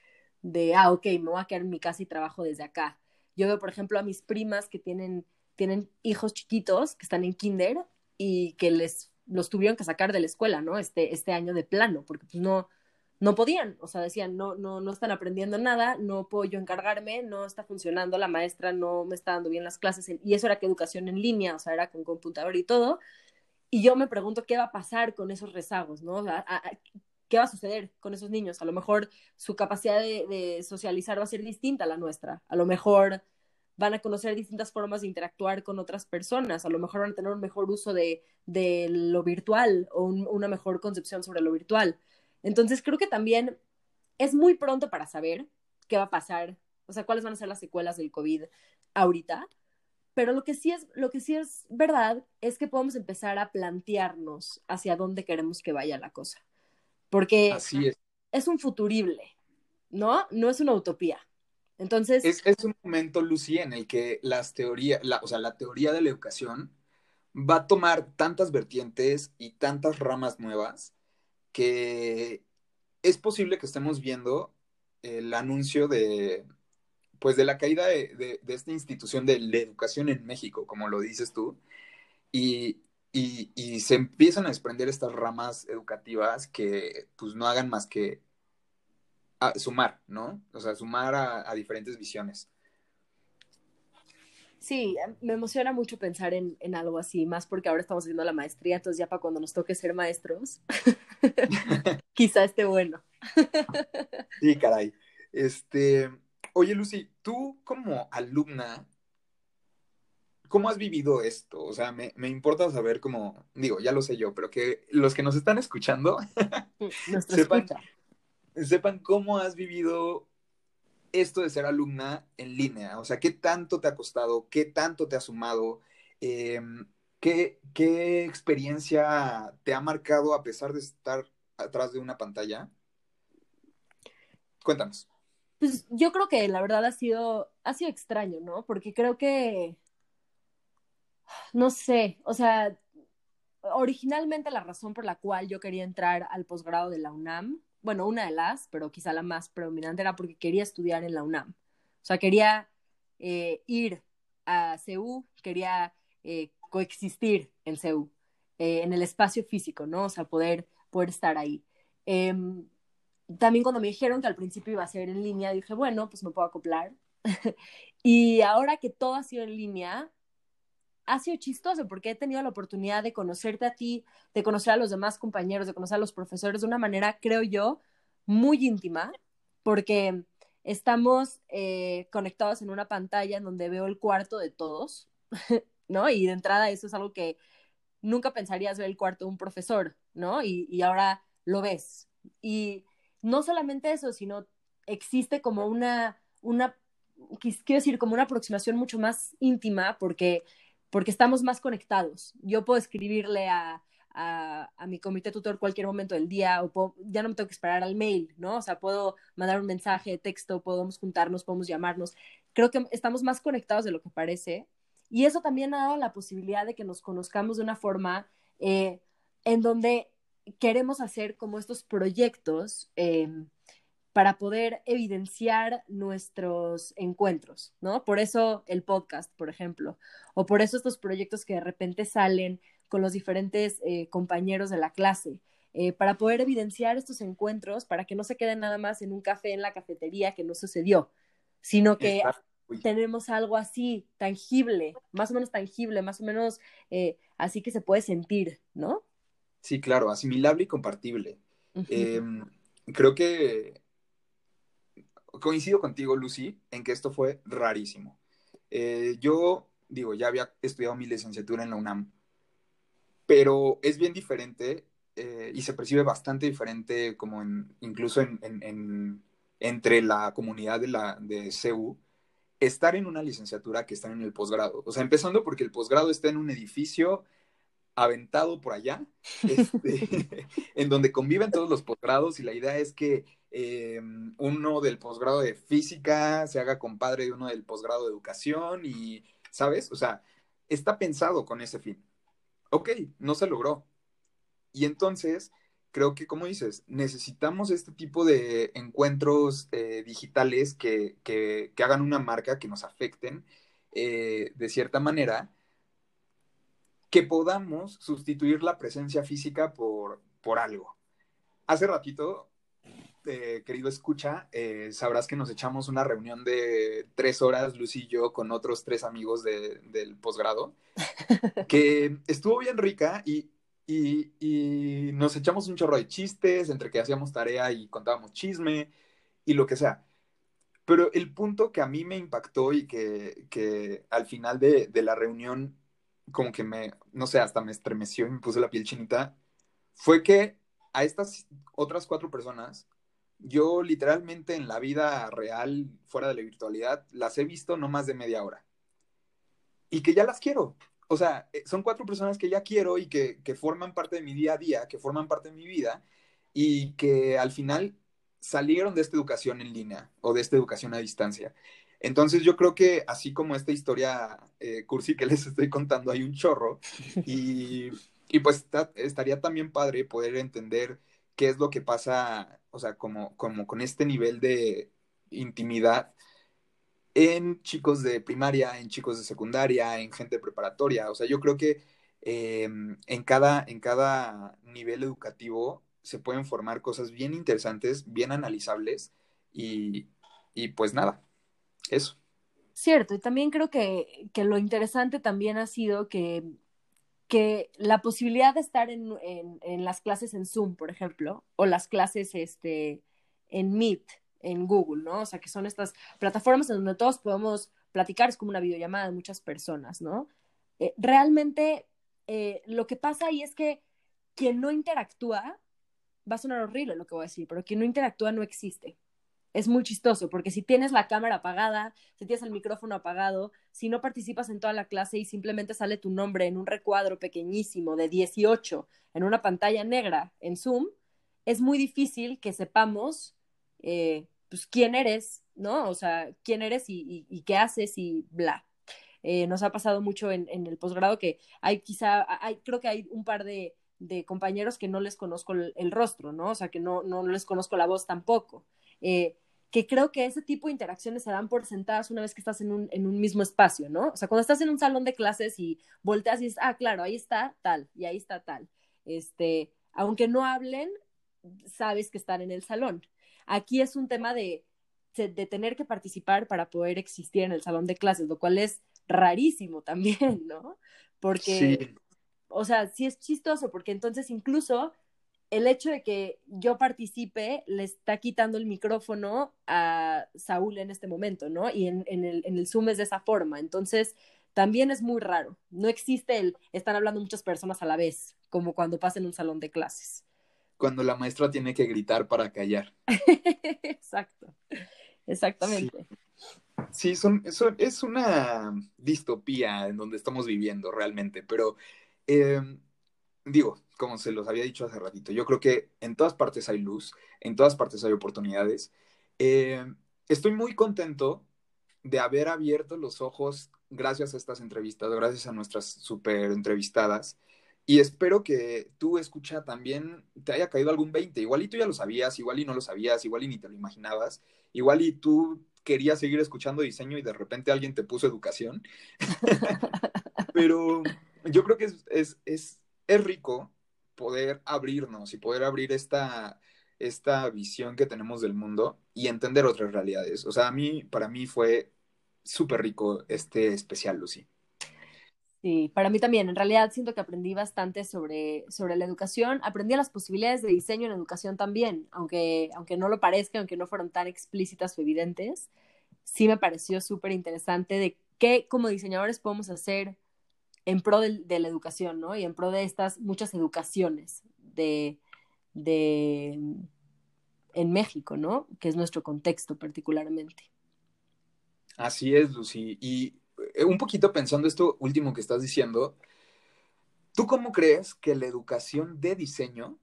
de, ah, ok, me voy a quedar en mi casa y trabajo desde acá. Yo veo, por ejemplo, a mis primas que tienen, tienen hijos chiquitos que están en kinder y que les los tuvieron que sacar de la escuela, ¿no? Este, este año de plano, porque pues no, no podían, o sea, decían, no, no, no están aprendiendo nada, no puedo yo encargarme, no está funcionando, la maestra no me está dando bien las clases, y eso era que educación en línea, o sea, era con computador y todo, y yo me pregunto qué va a pasar con esos rezagos, ¿no? ¿Qué va a suceder con esos niños? A lo mejor su capacidad de, de socializar va a ser distinta a la nuestra, a lo mejor van a conocer distintas formas de interactuar con otras personas, a lo mejor van a tener un mejor uso de, de lo virtual o una mejor concepción sobre lo virtual. Entonces creo que también es muy pronto para saber qué va a pasar, o sea, cuáles van a ser las secuelas del COVID ahorita, pero lo que sí es, lo que sí es verdad es que podemos empezar a plantearnos hacia dónde queremos que vaya la cosa. Porque Así es. un futurible, ¿no? No es una utopía. Entonces. Es, un momento, Lucy, en el que las teorías, la, o sea, la teoría de la educación va a tomar tantas vertientes y tantas ramas nuevas que es posible que estemos viendo el anuncio de, pues, de la caída de, esta institución de la educación en México, como lo dices tú, y, se empiezan a desprender estas ramas educativas que, pues, no hagan más que sumar, ¿no? O sea, sumar a, diferentes visiones. Sí, me emociona mucho pensar en, en, algo así, más porque ahora estamos haciendo la maestría, entonces ya para cuando nos toque ser maestros, *laughs* quizá esté bueno. sí, caray. Este, oye, Lucy, tú como alumna, ¿cómo has vivido esto? O sea, me, me importa saber cómo, digo, ya lo sé yo, pero que los que nos están escuchando *laughs* sepan, sepan cómo has vivido esto de ser alumna en línea. O sea, ¿qué tanto te ha costado? ¿Qué tanto te ha sumado? Em, ¿qué, ¿Qué experiencia te ha marcado a pesar de estar atrás de una pantalla? Cuéntanos. Pues yo creo que la verdad ha sido, ha sido extraño, ¿no? Porque creo que, no sé, o sea, originalmente la razón por la cual yo quería entrar al posgrado de la UNAM bueno, una de las, pero quizá la más predominante era porque quería estudiar en la UNAM. O sea, quería eh, ir a CEU, quería eh, coexistir en CEU, eh, en el espacio físico, ¿no? O sea, poder, poder estar ahí. Em, también cuando me dijeron que al principio iba a ser en línea, dije, bueno, pues me puedo acoplar. *laughs* y ahora que todo ha sido en línea, ha sido chistoso porque he tenido la oportunidad de conocerte a ti, de conocer a los demás compañeros, de conocer a los profesores de una manera, creo yo, muy íntima, porque estamos eh, conectados en una pantalla en donde veo el cuarto de todos, *laughs* ¿no? Y de entrada eso es algo que nunca pensarías ver el cuarto de un profesor, ¿no? Y, y ahora lo ves. Y no solamente eso, sino existe como una, una, quiero decir, como una aproximación mucho más íntima, porque porque estamos más conectados. Yo puedo escribirle a, a, mi comité tutor cualquier momento del día o ya no me tengo que esperar al mail, ¿no? O sea, puedo mandar un mensaje de texto, podemos juntarnos, podemos llamarnos. Creo que estamos más conectados de lo que parece y eso también ha dado la posibilidad de que nos conozcamos de una forma eh, en donde queremos hacer como estos proyectos eh, para poder evidenciar nuestros encuentros, ¿no? Por eso el podcast, por ejemplo, o por eso estos proyectos que de repente salen con los diferentes eh, compañeros de la clase, eh, para poder evidenciar estos encuentros, para que no se queden nada más en un café en la cafetería que no sucedió, sino que tenemos algo así, tangible, más o menos tangible, más o menos eh, así que se puede sentir, ¿no? Sí, claro, asimilable y compartible. Em, creo que coincido contigo, Lucy, en que esto fue rarísimo. Eh, yo, digo, ya había estudiado mi licenciatura en la UNAM, pero es bien diferente eh, y se percibe bastante diferente como en, incluso en, entre la comunidad de, la, de CEU, estar en una licenciatura que estar en el posgrado. O sea, empezando porque el posgrado está en un edificio aventado por allá, *laughs* este, *laughs* en donde conviven todos los posgrados y la idea es que eh, uno del posgrado de física se haga compadre de uno del posgrado de educación y, ¿sabes? O sea, está pensado con ese fin. Ok, no se logró. Y entonces, creo que, como dices, necesitamos este tipo de encuentros eh, digitales que, que, hagan una marca, que nos afecten eh, de cierta manera que podamos sustituir la presencia física por, por algo. Hace ratito, eh, querido escucha, eh, sabrás que nos echamos una reunión de tres horas, Lucy y yo, con otros tres amigos del posgrado, *laughs* que estuvo bien rica y, y, y, nos echamos un chorro de chistes entre que hacíamos tarea y contábamos chisme y lo que sea. Pero el punto que a mí me impactó y que, que al final de, de, la reunión, como que me, no sé, hasta me estremeció y me puse la piel chinita, fue que a estas otras cuatro personas, yo literalmente en la vida real, fuera de la virtualidad, las he visto no más de media hora. Y que ya las quiero. O sea, eh, son cuatro personas que ya quiero y que, que forman parte de mi día a día, que forman parte de mi vida y que al final salieron de esta educación en línea o de esta educación a distancia. Entonces yo creo que así como esta historia eh, cursi que les estoy contando, hay un chorro *laughs* y, y pues estaría también padre poder entender qué es lo que pasa, o sea, como, como con este nivel de intimidad en chicos de primaria, en chicos de secundaria, en gente preparatoria. O sea, yo creo que eh, en, cada, en cada nivel educativo se pueden formar cosas bien interesantes, bien analizables y, y pues nada, eso. Cierto, y también creo que, que lo interesante también ha sido que, que la posibilidad de estar en, en, las clases en Zoom, por ejemplo, o las clases este, en Meet, en Google, ¿no? O sea, que son estas plataformas en donde todos podemos platicar, es como una videollamada de muchas personas, ¿no? Eh, realmente eh, lo que pasa ahí es que quien no interactúa va a sonar horrible lo que voy a decir, pero quien no interactúa no existe. Es muy chistoso, porque si tienes la cámara apagada, si tienes el micrófono apagado, si no participas en toda la clase y simplemente sale tu nombre en un recuadro pequeñísimo de 18 en una pantalla negra en Zoom, es muy difícil que sepamos eh, pues quién eres, ¿no? O sea, quién eres y, qué haces y bla. Eh, nos ha pasado mucho en, el posgrado que hay quizá, hay, creo que hay un par de, compañeros que no les conozco el, rostro, ¿no? O sea, que no, no les conozco la voz tampoco. Eh, que creo que ese tipo de interacciones se dan por sentadas una vez que estás en un, en un mismo espacio, ¿no? O sea, cuando estás en un salón de clases y volteas y dices, ah, claro, ahí está tal y ahí está tal. Este, aunque no hablen, sabes que están en el salón. Aquí es un tema de, de tener que participar para poder existir en el salón de clases, lo cual es rarísimo *laughs* también, ¿no? Porque o sea, sí es chistoso porque entonces incluso el hecho de que yo participe le está quitando el micrófono a Saúl en este momento, ¿no? Y en, en, el, en el Zoom es de esa forma. Entonces, también es muy raro. No existe el están hablando muchas personas a la vez, como cuando pasa en un salón de clases. Cuando la maestra tiene que gritar para callar. *laughs* Exacto, exactamente. Sí, son, son, es una distopía en donde estamos viviendo realmente, pero Em, digo, como se los había dicho hace ratito, yo creo que en todas partes hay luz, en todas partes hay oportunidades. Em, estoy muy contento de haber abierto los ojos gracias a estas entrevistas, gracias a nuestras super entrevistadas. Y espero que tú, escucha, también te haya caído algún 20. Igual y tú ya lo sabías, igual y no lo sabías, igual y ni te lo imaginabas, igual y tú querías seguir escuchando diseño y de repente alguien te puso educación. *laughs* Pero yo creo que es, es, rico poder abrirnos y poder abrir esta, esta visión que tenemos del mundo y entender otras realidades. O sea, a mí, para mí fue súper rico este especial, Lucy. Sí, para mí también. En realidad siento que aprendí bastante sobre, sobre la educación. Aprendí las posibilidades de diseño en educación también, aunque, aunque no lo parezca, aunque no fueron tan explícitas o evidentes. Sí me pareció súper interesante de qué como diseñadores podemos hacer en pro de, la educación, ¿no? Y en pro de estas muchas educaciones de, de, en México, ¿no? Que es nuestro contexto particularmente. Así es, Lucy. Y eh, un poquito pensando esto último que estás diciendo, ¿tú cómo crees que la educación de diseño,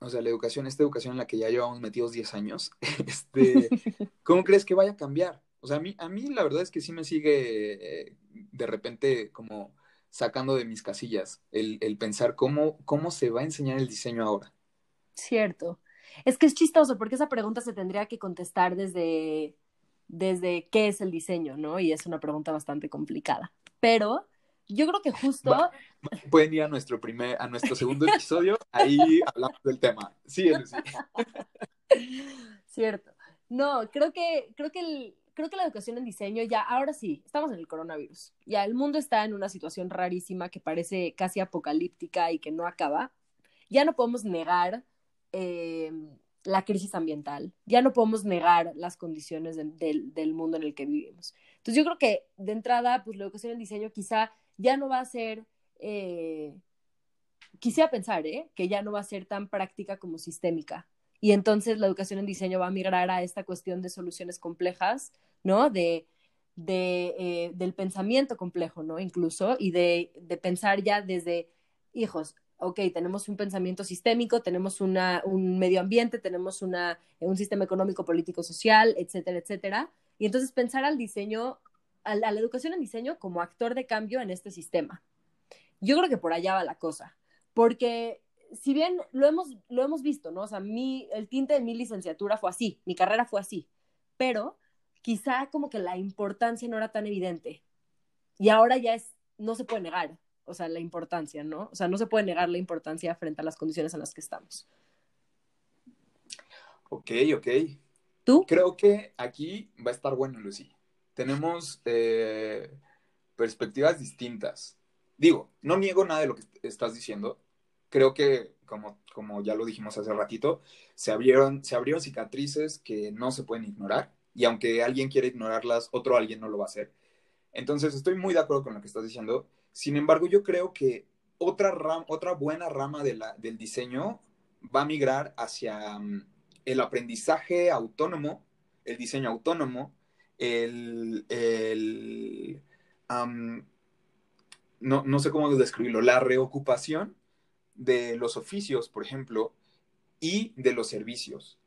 o sea, la educación, esta educación en la que ya llevamos metidos 10 años, *laughs* este, *laughs* ¿cómo crees que vaya a cambiar? O sea, a mí, a mí la verdad es que sí me sigue eh, de repente como sacando de mis casillas, el, el, pensar cómo, cómo se va a enseñar el diseño ahora. Cierto. Es que es chistoso porque esa pregunta se tendría que contestar desde, desde qué es el diseño, ¿no? Y es una pregunta bastante complicada. Pero yo creo que justo... pueden ir a nuestro, primer, a nuestro segundo *laughs* episodio, ahí hablamos del tema. Sí, sí. *laughs* Cierto. No, creo que, creo que el, creo que la educación en diseño ya, ahora sí, estamos en el coronavirus. Ya el mundo está en una situación rarísima que parece casi apocalíptica y que no acaba. Ya no podemos negar eh, la crisis ambiental, ya no podemos negar las condiciones del mundo en el que vivimos. Entonces yo creo que de entrada, pues la educación en diseño quizá ya no va a ser, eh, quisiera pensar, ¿eh? que ya no va a ser tan práctica como sistémica. Y entonces la educación en diseño va a migrar a esta cuestión de soluciones complejas, ¿no? De, de eh, del pensamiento complejo, ¿no? Incluso, y de, de pensar ya desde, hijos, ok, tenemos un pensamiento sistémico, tenemos una, un medio ambiente, tenemos una, un sistema económico, político, social, etcétera, etcétera. Y entonces pensar al diseño, a la, educación en diseño como actor de cambio en este sistema. Yo creo que por allá va la cosa, porque si bien lo hemos, lo hemos visto, ¿no? O sea, mi, el tinte de mi licenciatura fue así, mi carrera fue así, pero quizá como que la importancia no era tan evidente. Y ahora ya es, no se puede negar o sea, la importancia, ¿no? O sea, no se puede negar la importancia frente a las condiciones en las que estamos. Ok, ok. ¿Tú? Creo que aquí va a estar bueno, Lucy. Tenemos eh, perspectivas distintas. Digo, no niego nada de lo que estás diciendo. Creo que, como, como ya lo dijimos hace ratito, se abrieron, se abrieron cicatrices que no se pueden ignorar. Y aunque alguien quiera ignorarlas, otro alguien no lo va a hacer. Entonces, estoy muy de acuerdo con lo que estás diciendo. Sin embargo, yo creo que otra, otra buena rama del diseño va a migrar hacia mm, el aprendizaje autónomo, el diseño autónomo, el, no, no, sé cómo describirlo, la reocupación de los oficios, por ejemplo, y de los servicios.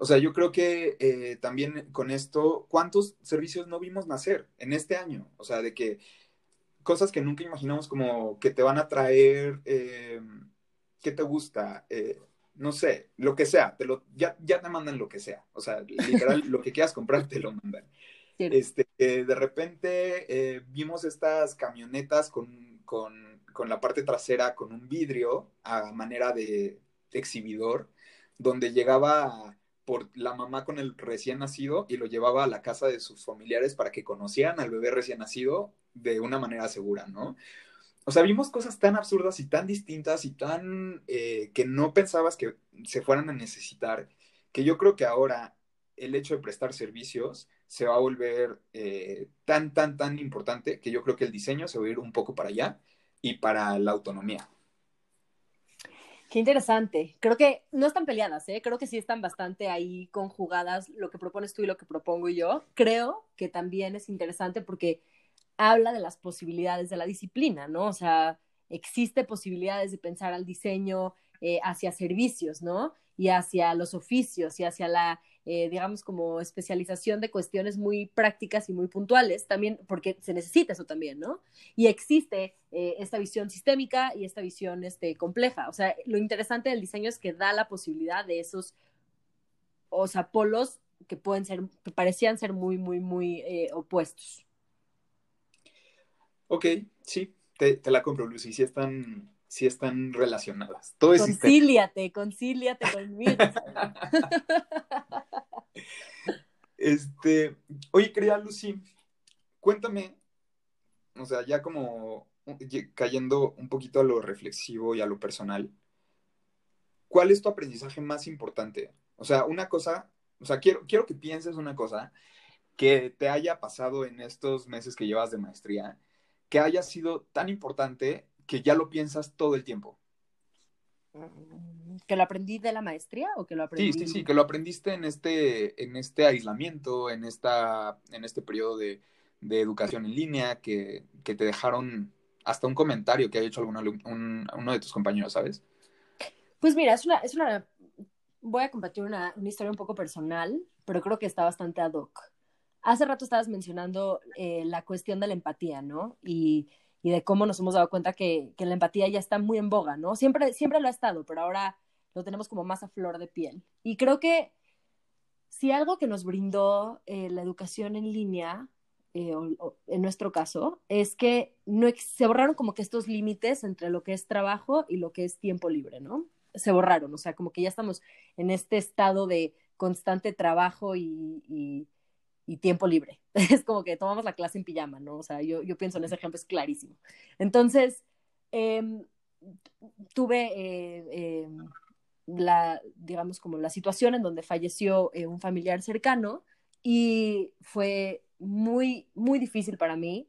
O sea, yo creo que eh, también con esto, ¿cuántos servicios no vimos nacer en este año? O sea, de que cosas que nunca imaginamos como que te van a traer, eh, ¿qué te gusta? Eh, no sé, lo que sea, te lo, ya, ya te mandan lo que sea. O sea, literal, lo que quieras comprar te lo mandan. Este, de repente vimos estas camionetas con, con, con, la parte trasera con un vidrio a manera de exhibidor, donde llegaba por la mamá con el recién nacido y lo llevaba a la casa de sus familiares para que conocieran al bebé recién nacido de una manera segura, ¿no? O sea, vimos cosas tan absurdas y tan distintas y tan eh, que no pensabas que se fueran a necesitar, que yo creo que ahora el hecho de prestar servicios se va a volver eh, tan, tan, tan importante que yo creo que el diseño se va a ir un poco para allá y para la autonomía. Qué interesante. Creo que no están peleadas, ¿eh? Creo que sí están bastante ahí conjugadas lo que propones tú y lo que propongo yo. Creo que también es interesante porque habla de las posibilidades de la disciplina, ¿no? O sea, existe posibilidades de pensar al diseño eh, hacia servicios, ¿no? Y hacia los oficios y hacia la, eh, digamos, como especialización de cuestiones muy prácticas y muy puntuales, también porque se necesita eso también, ¿no? Y existe eh, esta visión sistémica y esta visión este, compleja. O sea, lo interesante del diseño es que da la posibilidad de esos, o sea, polos que pueden ser, que parecían ser muy, muy, muy opuestos. Ok, sí, te, la compro, Lucy, sí están, sí están relacionadas. Todo concíliate, concíliate conmigo. *laughs* este, oye, querida Lucy, cuéntame, o sea, ya como cayendo un poquito a lo reflexivo y a lo personal, ¿cuál es tu aprendizaje más importante? O sea, una cosa, o sea, quiero, quiero que pienses una cosa que te haya pasado en estos meses que llevas de maestría que haya sido tan importante que ya lo piensas todo el tiempo? ¿Que lo aprendí de la maestría o que lo aprendí? Sí, sí, sí, que lo aprendiste en este, en este aislamiento, en, esta, en este periodo de, educación en línea, que, te dejaron hasta un comentario que haya hecho alguno uno de tus compañeros, ¿sabes? Pues mira, es una, es una, voy a compartir una, una historia un poco personal, pero creo que está bastante ad hoc. Hace rato estabas mencionando eh, la cuestión de la empatía, ¿no? Y, y, de cómo nos hemos dado cuenta que, que, la empatía ya está muy en boga, ¿no? Siempre, siempre lo ha estado, pero ahora lo tenemos como más a flor de piel. Y creo que si algo que nos brindó eh, la educación en línea, eh, en nuestro caso, es que no se borraron como que estos límites entre lo que es trabajo y lo que es tiempo libre, ¿no? Se borraron, o sea, como que ya estamos en este estado de constante trabajo y y tiempo libre. *laughs* Es como que tomamos la clase en pijama, ¿no? O sea, yo, yo pienso en ese ejemplo, es clarísimo. Entonces, em, tuve eh, em, la, digamos, como la situación en donde falleció eh, un familiar cercano y fue muy, muy difícil para mí,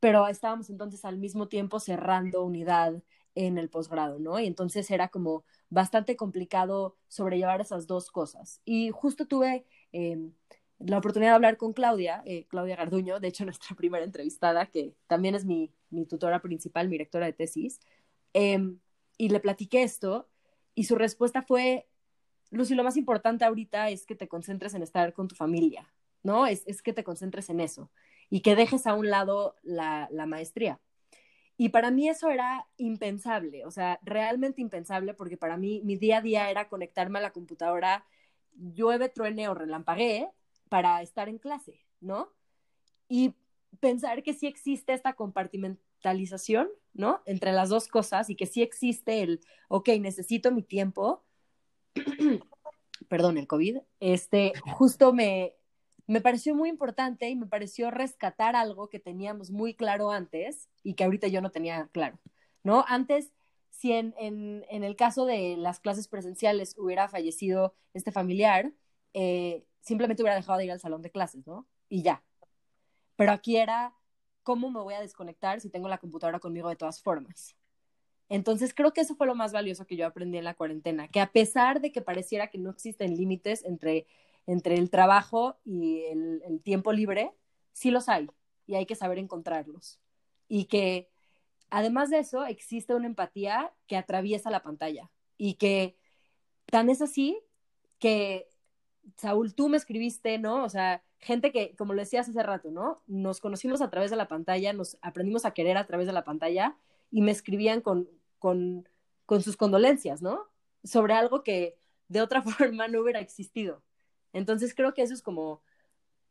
pero estábamos entonces al mismo tiempo cerrando unidad en el posgrado, ¿no? Y entonces era como bastante complicado sobrellevar esas dos cosas. Y justo tuve em, la oportunidad de hablar con Claudia, eh, Claudia Garduño, de hecho *laughs* nuestra primera entrevistada, que también es mi, mi tutora principal, mi directora de tesis, em, y le platiqué esto y su respuesta fue, Lucy, lo más importante ahorita es que te concentres en estar con tu familia, ¿no? Es, es que te concentres en eso y que dejes a un lado la, la maestría. Y para mí eso era impensable, o sea, realmente impensable, porque para mí mi día a día era conectarme a la computadora, llueve, truene o relampaguee para estar en clase, ¿no? Y pensar que sí existe esta compartimentalización, ¿no? Entre las dos cosas y que sí existe el, ok, necesito mi tiempo, *clears throat* perdón, el COVID, este, justo me, me pareció muy importante y me pareció rescatar algo que teníamos muy claro antes y que ahorita yo no tenía claro, ¿no? Antes, si en, en, en el caso de las clases presenciales hubiera fallecido este familiar, eh, simplemente hubiera dejado de ir al salón de clases, ¿no? Y ya. Pero aquí era, ¿cómo me voy a desconectar si tengo la computadora conmigo de todas formas? Entonces creo que eso fue lo más valioso que yo aprendí en la cuarentena, que a pesar de que pareciera que no existen límites entre entre el trabajo y el, tiempo libre, sí los hay y hay que saber encontrarlos. Y que además de eso existe una empatía que atraviesa la pantalla y que tan es así que, Saúl, tú me escribiste, ¿no? O sea, gente que, como lo decías hace rato, ¿no? Nos conocimos a través de la pantalla, nos aprendimos a querer a través de la pantalla y me escribían con, con, con sus condolencias, ¿no? Sobre algo que de otra *laughs* forma no hubiera existido. Entonces creo que eso es como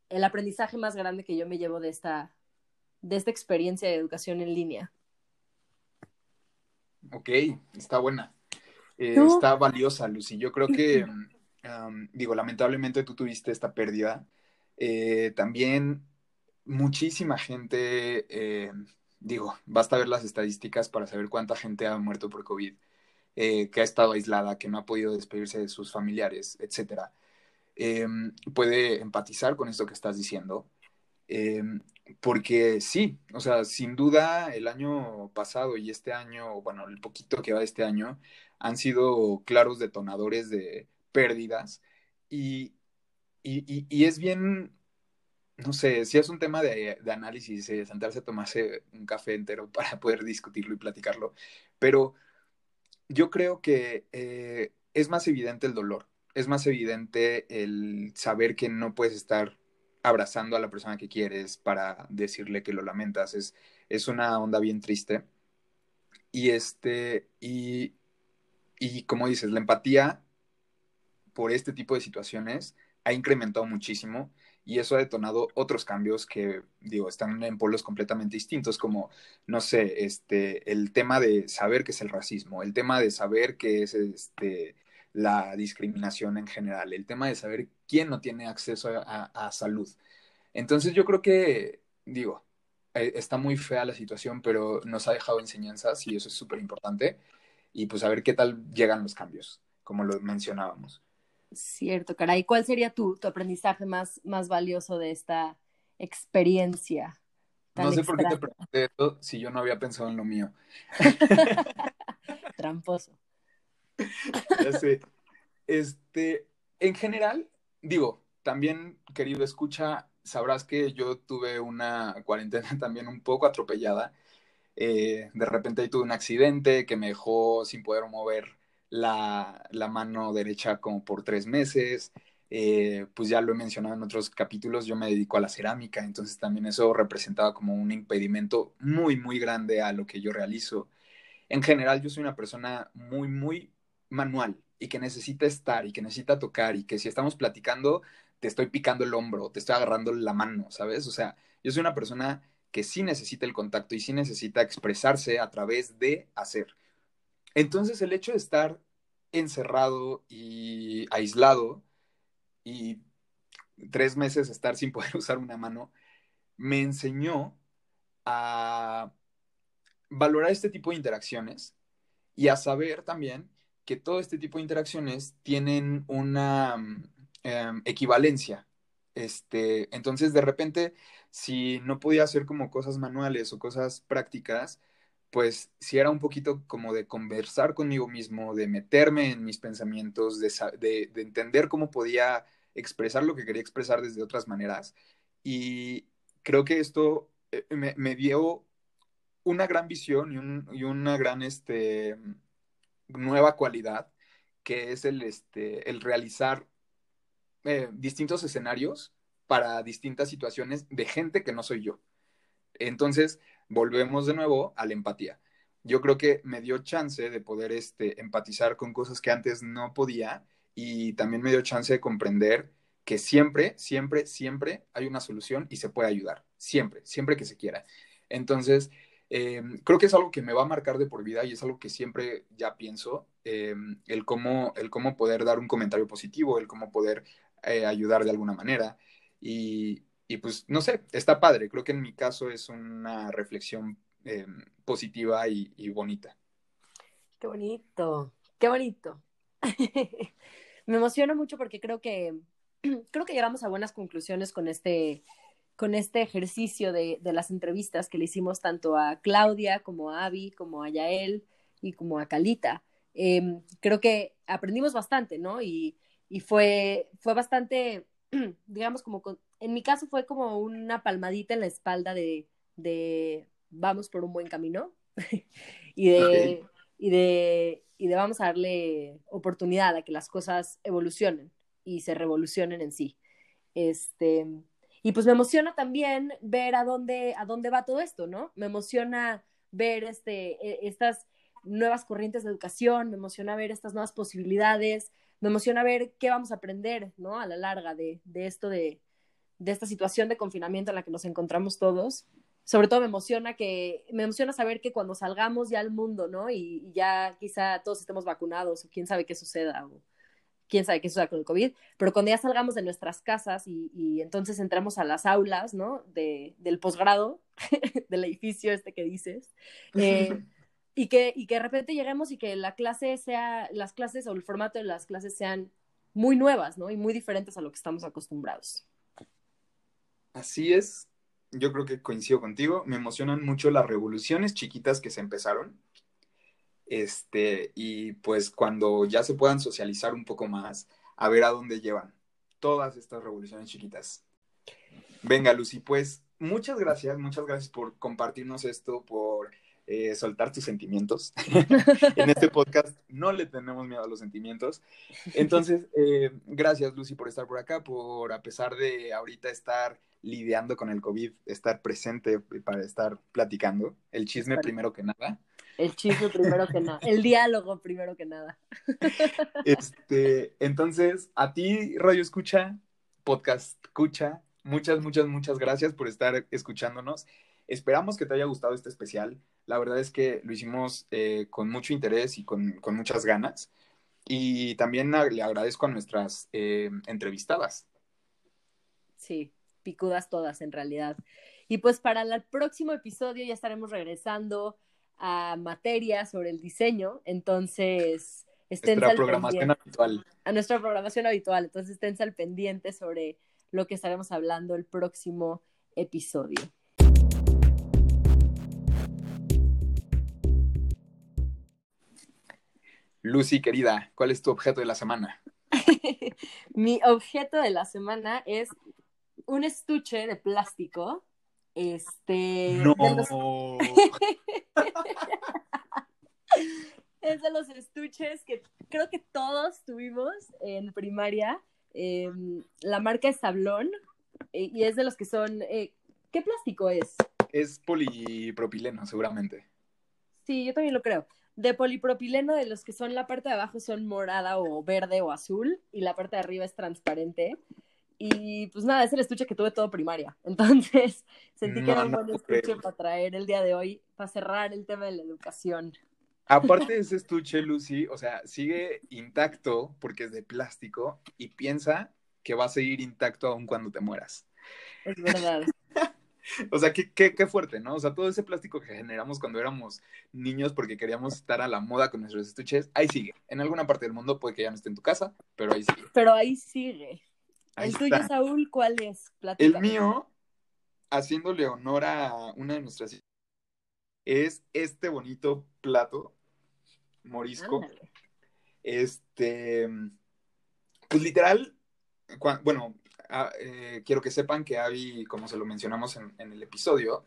el aprendizaje más grande que yo me llevo de esta, de esta experiencia de educación en línea. Ok, está buena. Eh, está valiosa, Lucy. Yo creo que, *laughs* digo, lamentablemente tú tuviste esta pérdida. Eh, también muchísima gente, eh, digo, basta ver las estadísticas para saber cuánta gente ha muerto por COVID, que ha estado aislada, que no ha podido despedirse de sus familiares, etcétera. Em, puede empatizar con esto que estás diciendo. Em, porque sí, o sea, sin duda el año pasado y este año, bueno, el poquito que va de este año, han sido claros detonadores de pérdidas y, y, es bien, no sé, si es un tema de, análisis, de sentarse a tomarse un café entero *laughs* para poder discutirlo y platicarlo, pero yo creo que eh, es más evidente el dolor es más evidente el saber que no puedes estar abrazando a la persona que quieres para decirle que lo lamentas. Es, es una onda bien triste. Y este, y, y como dices, la empatía por este tipo de situaciones ha incrementado muchísimo y eso ha detonado otros cambios que, digo, están en polos completamente distintos, como, no sé, este, el tema de saber qué es el racismo, el tema de saber qué es este, la discriminación en general, el tema de saber quién no tiene acceso a, salud. Entonces yo creo que, digo, eh, está muy fea la situación, pero nos ha dejado enseñanzas y eso es súper importante. Y pues a ver qué tal llegan los cambios, como lo mencionábamos. Cierto, caray. ¿Cuál sería tu, tu aprendizaje más, más valioso de esta experiencia? No sé por qué te pregunté esto si yo no había pensado en lo mío. *laughs* Tramposo. Este, en general, digo, también, querido escucha, sabrás que yo tuve una cuarentena *laughs* también un poco atropellada. Eh, de repente ahí tuve un accidente que me dejó sin poder mover la, mano derecha como por tres meses. Eh, pues ya lo he mencionado en otros capítulos, yo me dedico a la cerámica, entonces también eso representaba como un impedimento muy, muy grande a lo que yo realizo. En general, yo soy una persona muy, muy manual y que necesita estar y que necesita tocar y que si estamos platicando te estoy picando el hombro, te estoy agarrando la mano, ¿sabes? O sea, yo soy una persona que sí necesita el contacto y sí necesita expresarse a través de hacer. Entonces el hecho de estar encerrado y aislado y tres meses estar sin poder *laughs* usar una mano, me enseñó a valorar este tipo de interacciones y a saber también que todo este tipo de interacciones tienen una em, equivalencia. Este, entonces, de repente, si no podía hacer como cosas manuales o cosas prácticas, pues si era un poquito como de conversar conmigo mismo, de meterme en mis pensamientos, de, entender cómo podía expresar lo que quería expresar desde otras maneras. Y creo que esto eh, me, dio una gran visión y, una gran este, nueva cualidad, que es el, este, el realizar eh, distintos escenarios para distintas situaciones de gente que no soy yo. Entonces, volvemos de nuevo a la empatía. Yo creo que me dio chance de poder este, empatizar con cosas que antes no podía y también me dio chance de comprender que siempre, siempre, siempre hay una solución y se puede ayudar. Siempre, siempre que se quiera. Entonces, em, creo que es algo que me va a marcar de por vida y es algo que siempre ya pienso, em, el, cómo, el cómo poder dar un comentario positivo, el cómo poder eh, ayudar de alguna manera. Y, y pues no sé, está padre. Creo que en mi caso es una reflexión eh, positiva y, bonita. Qué bonito, qué bonito. *laughs* Me emociona mucho porque creo que *clears throat* creo que llegamos a buenas conclusiones con este con este ejercicio de, las entrevistas que le hicimos tanto a Claudia como a Avi, como a Yael y como a Calita. Em, creo que aprendimos bastante, ¿no? Y, y fue, fue bastante, *clears throat* digamos, como en mi caso fue como una palmadita en la espalda de, de vamos por un buen camino *laughs* y, de, y, de, y de vamos a darle oportunidad a que las cosas evolucionen y se revolucionen en sí. Este, y pues me emociona también ver a dónde, a dónde va todo esto, ¿no? Me emociona ver este, e, estas nuevas corrientes de educación, me emociona ver estas nuevas posibilidades, me emociona ver qué vamos a aprender, ¿no? A la larga de, de esto de, de esta situación de confinamiento en la que nos encontramos todos. Sobre todo me emociona que me emociona saber que cuando salgamos ya al mundo, ¿no? Y, ya quizá todos estemos vacunados o quién sabe qué suceda o quién sabe qué suceda con el COVID, pero cuando ya salgamos de nuestras casas y, entonces entramos a las aulas, ¿no? De, del posgrado, *laughs* del edificio este que dices, eh, *laughs* y, que, y que de repente lleguemos y que la clase sea, las clases o el formato de las clases sean muy nuevas, ¿no? Y muy diferentes a lo que estamos acostumbrados. Así es, yo creo que coincido contigo, me emocionan mucho las revoluciones chiquitas que se empezaron. Este, y pues cuando ya se puedan socializar un poco más, a ver a dónde llevan todas estas revoluciones chiquitas. Venga, Lucy, pues muchas gracias, muchas gracias por compartirnos esto, por eh, soltar tus sentimientos. *laughs* en este podcast no le tenemos miedo a los sentimientos. Entonces, eh, gracias Lucy por estar por acá, por a pesar de ahorita estar lidiando con el COVID, estar presente para estar platicando. El chisme primero que nada. El chisme primero que nada. El diálogo primero que nada. Este, entonces, a ti, Radio Escucha, Podcast Escucha, muchas, muchas, muchas gracias por estar escuchándonos. Esperamos que te haya gustado este especial. La verdad es que lo hicimos eh, con mucho interés y con, muchas ganas. Y también le agradezco a nuestras eh, entrevistadas. Sí, picudas todas en realidad. Y pues para el próximo episodio ya estaremos regresando a materia sobre el diseño. Entonces, estén nuestra programación habitual. A nuestra programación habitual. Entonces, estén al pendiente sobre lo que estaremos hablando el próximo episodio. Lucy, querida, ¿cuál es tu objeto de la semana? *laughs* Mi objeto de la semana es un estuche de plástico. Este. No. *laughs* es de los estuches que creo que todos tuvimos en primaria. Em, la marca es Sablón eh, y es de los que son. Eh, ¿Qué plástico es? Es polipropileno, seguramente. Sí, yo también lo creo de polipropileno de los que son la parte de abajo son morada o verde o azul y la parte de arriba es transparente. Y pues nada, es el estuche que tuve todo primaria. *laughs* Entonces sentí que era un buen estuche para traer el día de hoy, para cerrar el tema de la educación. Aparte de ese estuche, Lucy, o sea, sigue intacto porque es de plástico y piensa que va a seguir intacto aún cuando te mueras. Es verdad. *laughs* O sea, qué, qué, qué, fuerte, ¿no? O sea, todo ese plástico que generamos cuando éramos niños porque queríamos estar a la moda con nuestros estuches, ahí sigue. En alguna parte del mundo puede que ya no esté en tu casa, pero ahí sigue. Pero ahí sigue. ¿El tuyo, Saúl, cuál es? El mío, haciéndole honor a una de nuestras es este bonito plato morisco. Este, pues literal, bueno, eh, quiero que sepan que Avi, como se lo mencionamos en, el episodio,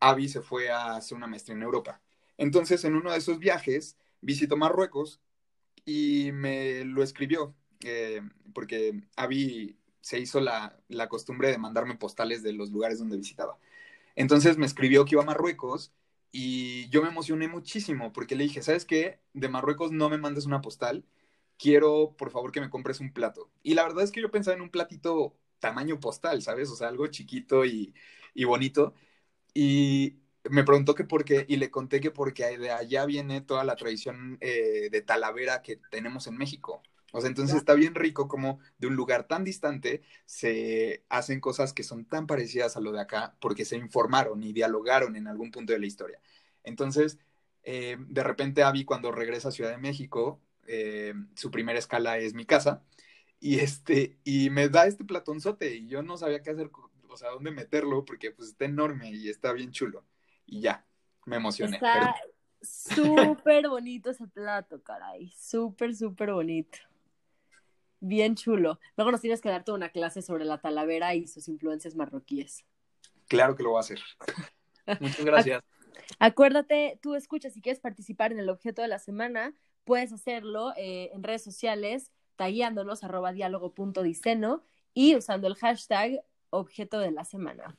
Avi se fue a hacer una maestría en Europa. Entonces, en uno de esos viajes, visitó Marruecos y me lo escribió, eh, porque Avi se hizo la, la, costumbre de mandarme postales de los lugares donde visitaba. Entonces me escribió que iba a Marruecos y yo me emocioné muchísimo porque le dije, ¿sabes qué? De Marruecos no me mandes una postal, quiero por favor que me compres un plato. Y la verdad es que yo pensaba en un platito tamaño postal, ¿sabes? O sea, algo chiquito y, bonito. Y me preguntó que por qué, y le conté que porque de allá viene toda la tradición eh, de talavera que tenemos en México. O sea, entonces está bien rico como de un lugar tan distante se hacen cosas que son tan parecidas a lo de acá porque se informaron y dialogaron en algún punto de la historia. Entonces, eh, de repente Abby cuando regresa a Ciudad de México, eh, su primera escala es mi casa y este y me da este platonzote y yo no sabía qué hacer, o sea, dónde meterlo porque pues está enorme y está bien chulo y ya, me emocioné. Está súper bonito ese plato, caray, súper, súper bonito. Bien chulo. Luego nos tienes que dar toda una clase sobre la talavera y sus influencias marroquíes. Claro que lo voy a hacer. *laughs* Muchas gracias. Acuérdate, tú escuchas, si quieres participar en el objeto de la semana, puedes hacerlo eh, en redes sociales, tagueándonos arroba diálogo.diceno y usando el hashtag objeto de la semana.